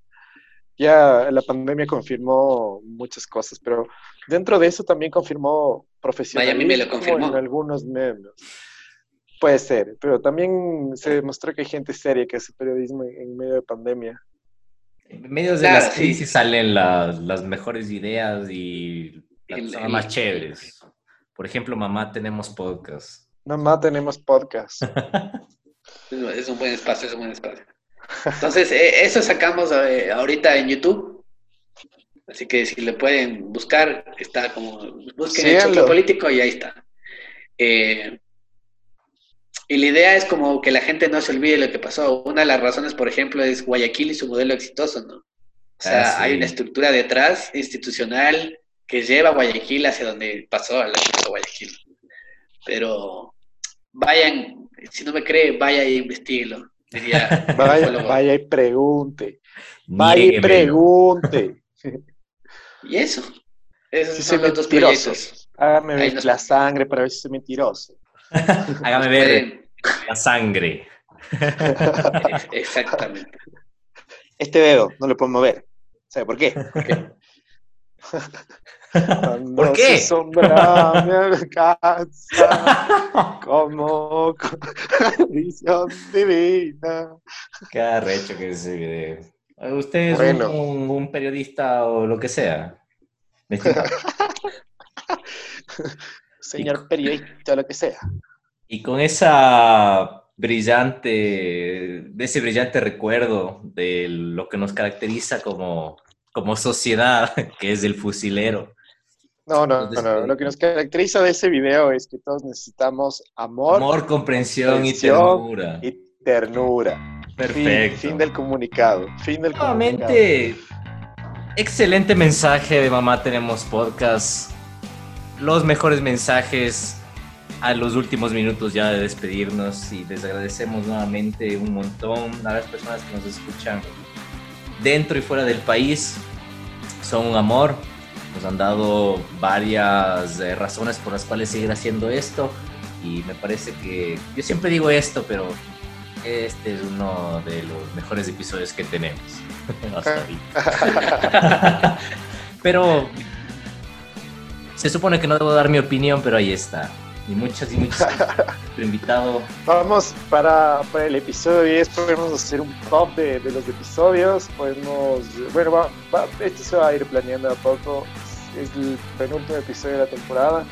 Ya la pandemia confirmó muchas cosas, pero dentro de eso también confirmó profesionalismo Miami me lo confirmó. en algunos medios. Puede ser, pero también se demostró que hay gente seria que hace periodismo en medio de pandemia. En medios de Claro, las sí. crisis salen las, las mejores ideas y las El- el- más chéveres. Por ejemplo, mamá, tenemos podcast. Nomás tenemos podcast. Es, un buen espacio, es un buen espacio. Entonces, eh, eso sacamos eh, ahorita en YouTube. Así que si le pueden buscar, está como, busquen el político y ahí está. Eh, y la idea es como que la gente no se olvide lo que pasó. Una de las razones, por ejemplo, es Guayaquil y su modelo exitoso, ¿no? O sea, Ah, sí. hay una estructura detrás, institucional, que lleva a Guayaquil hacia donde pasó a la pasó Guayaquil. Pero vayan, si no me cree, vaya y investiguelo. Diría Vaya, vaya y pregunte. Vaya y pregunte. Y eso. Esos Sí, son los dos proyectos. Hágame ver nos- la sangre para ver si soy mentiroso. Hágame ver la sangre. ex- Exactamente. Este dedo no lo puedo mover. ¿Sabe por qué? ¿Por qué? Su sombra me alcanza como condición divina. Qué arrecho que es ese video. Usted es Bueno. un, un periodista o lo que sea. Señor periodista, lo que sea. Y con esa brillante, de ese brillante recuerdo de lo que nos caracteriza como, como sociedad, que es el fusilero. No, no, Entonces, no, no. Lo que nos caracteriza de ese video es que todos necesitamos amor, Amor, comprensión y ternura. y ternura. Perfecto. fin del comunicado. Fin del comunicado. Nuevamente, excelente mensaje de Mamá Tenemos Podcast. Los mejores mensajes a los últimos minutos ya de despedirnos y les agradecemos nuevamente un montón a las personas que nos escuchan dentro y fuera del país. Son un amor. Nos han dado varias eh, razones por las cuales seguir haciendo esto y me parece que yo siempre digo esto, pero este es uno de los mejores episodios que tenemos hasta ahorita. pero se supone que no debo dar mi opinión, pero ahí está. Y muchas y muchas invitado. Vamos para, para el episodio 10, podemos hacer un top de, de los episodios. Podemos, bueno, va, va- esto se va a ir planeando a poco. Es el penúltimo episodio de la temporada.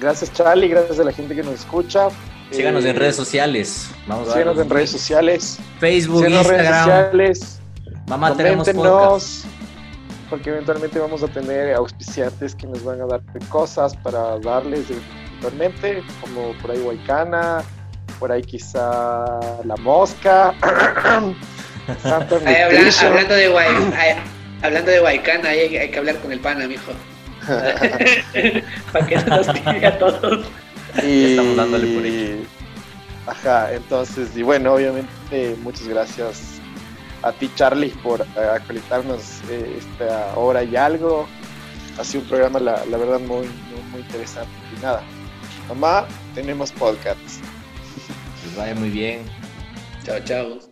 Gracias, Charlie, gracias a la gente que nos escucha. Síganos Eh, en redes sociales. Vamos a Síganos los en redes sociales. Facebook, Síganos en redes Instagram. sociales. Mamá, tenemos podcast. Porque eventualmente vamos a tener auspiciantes que nos van a dar cosas para darles eventualmente, como por ahí Huaycana, por ahí quizá La Mosca, Santa Ahí habla- hablando de ay, hablando ahí hay, hay que hablar con el pana, mijo. Para que no nos tire a todos. y... Estamos dándole por hecho. Ajá, entonces, y bueno, obviamente muchas gracias a ti Charlie por eh, actualizarnos eh, esta hora y algo. Ha sido un programa, la, la verdad, muy, muy, muy interesante. Y nada, mamá, tenemos podcast. Les vaya muy bien. Chao, chao.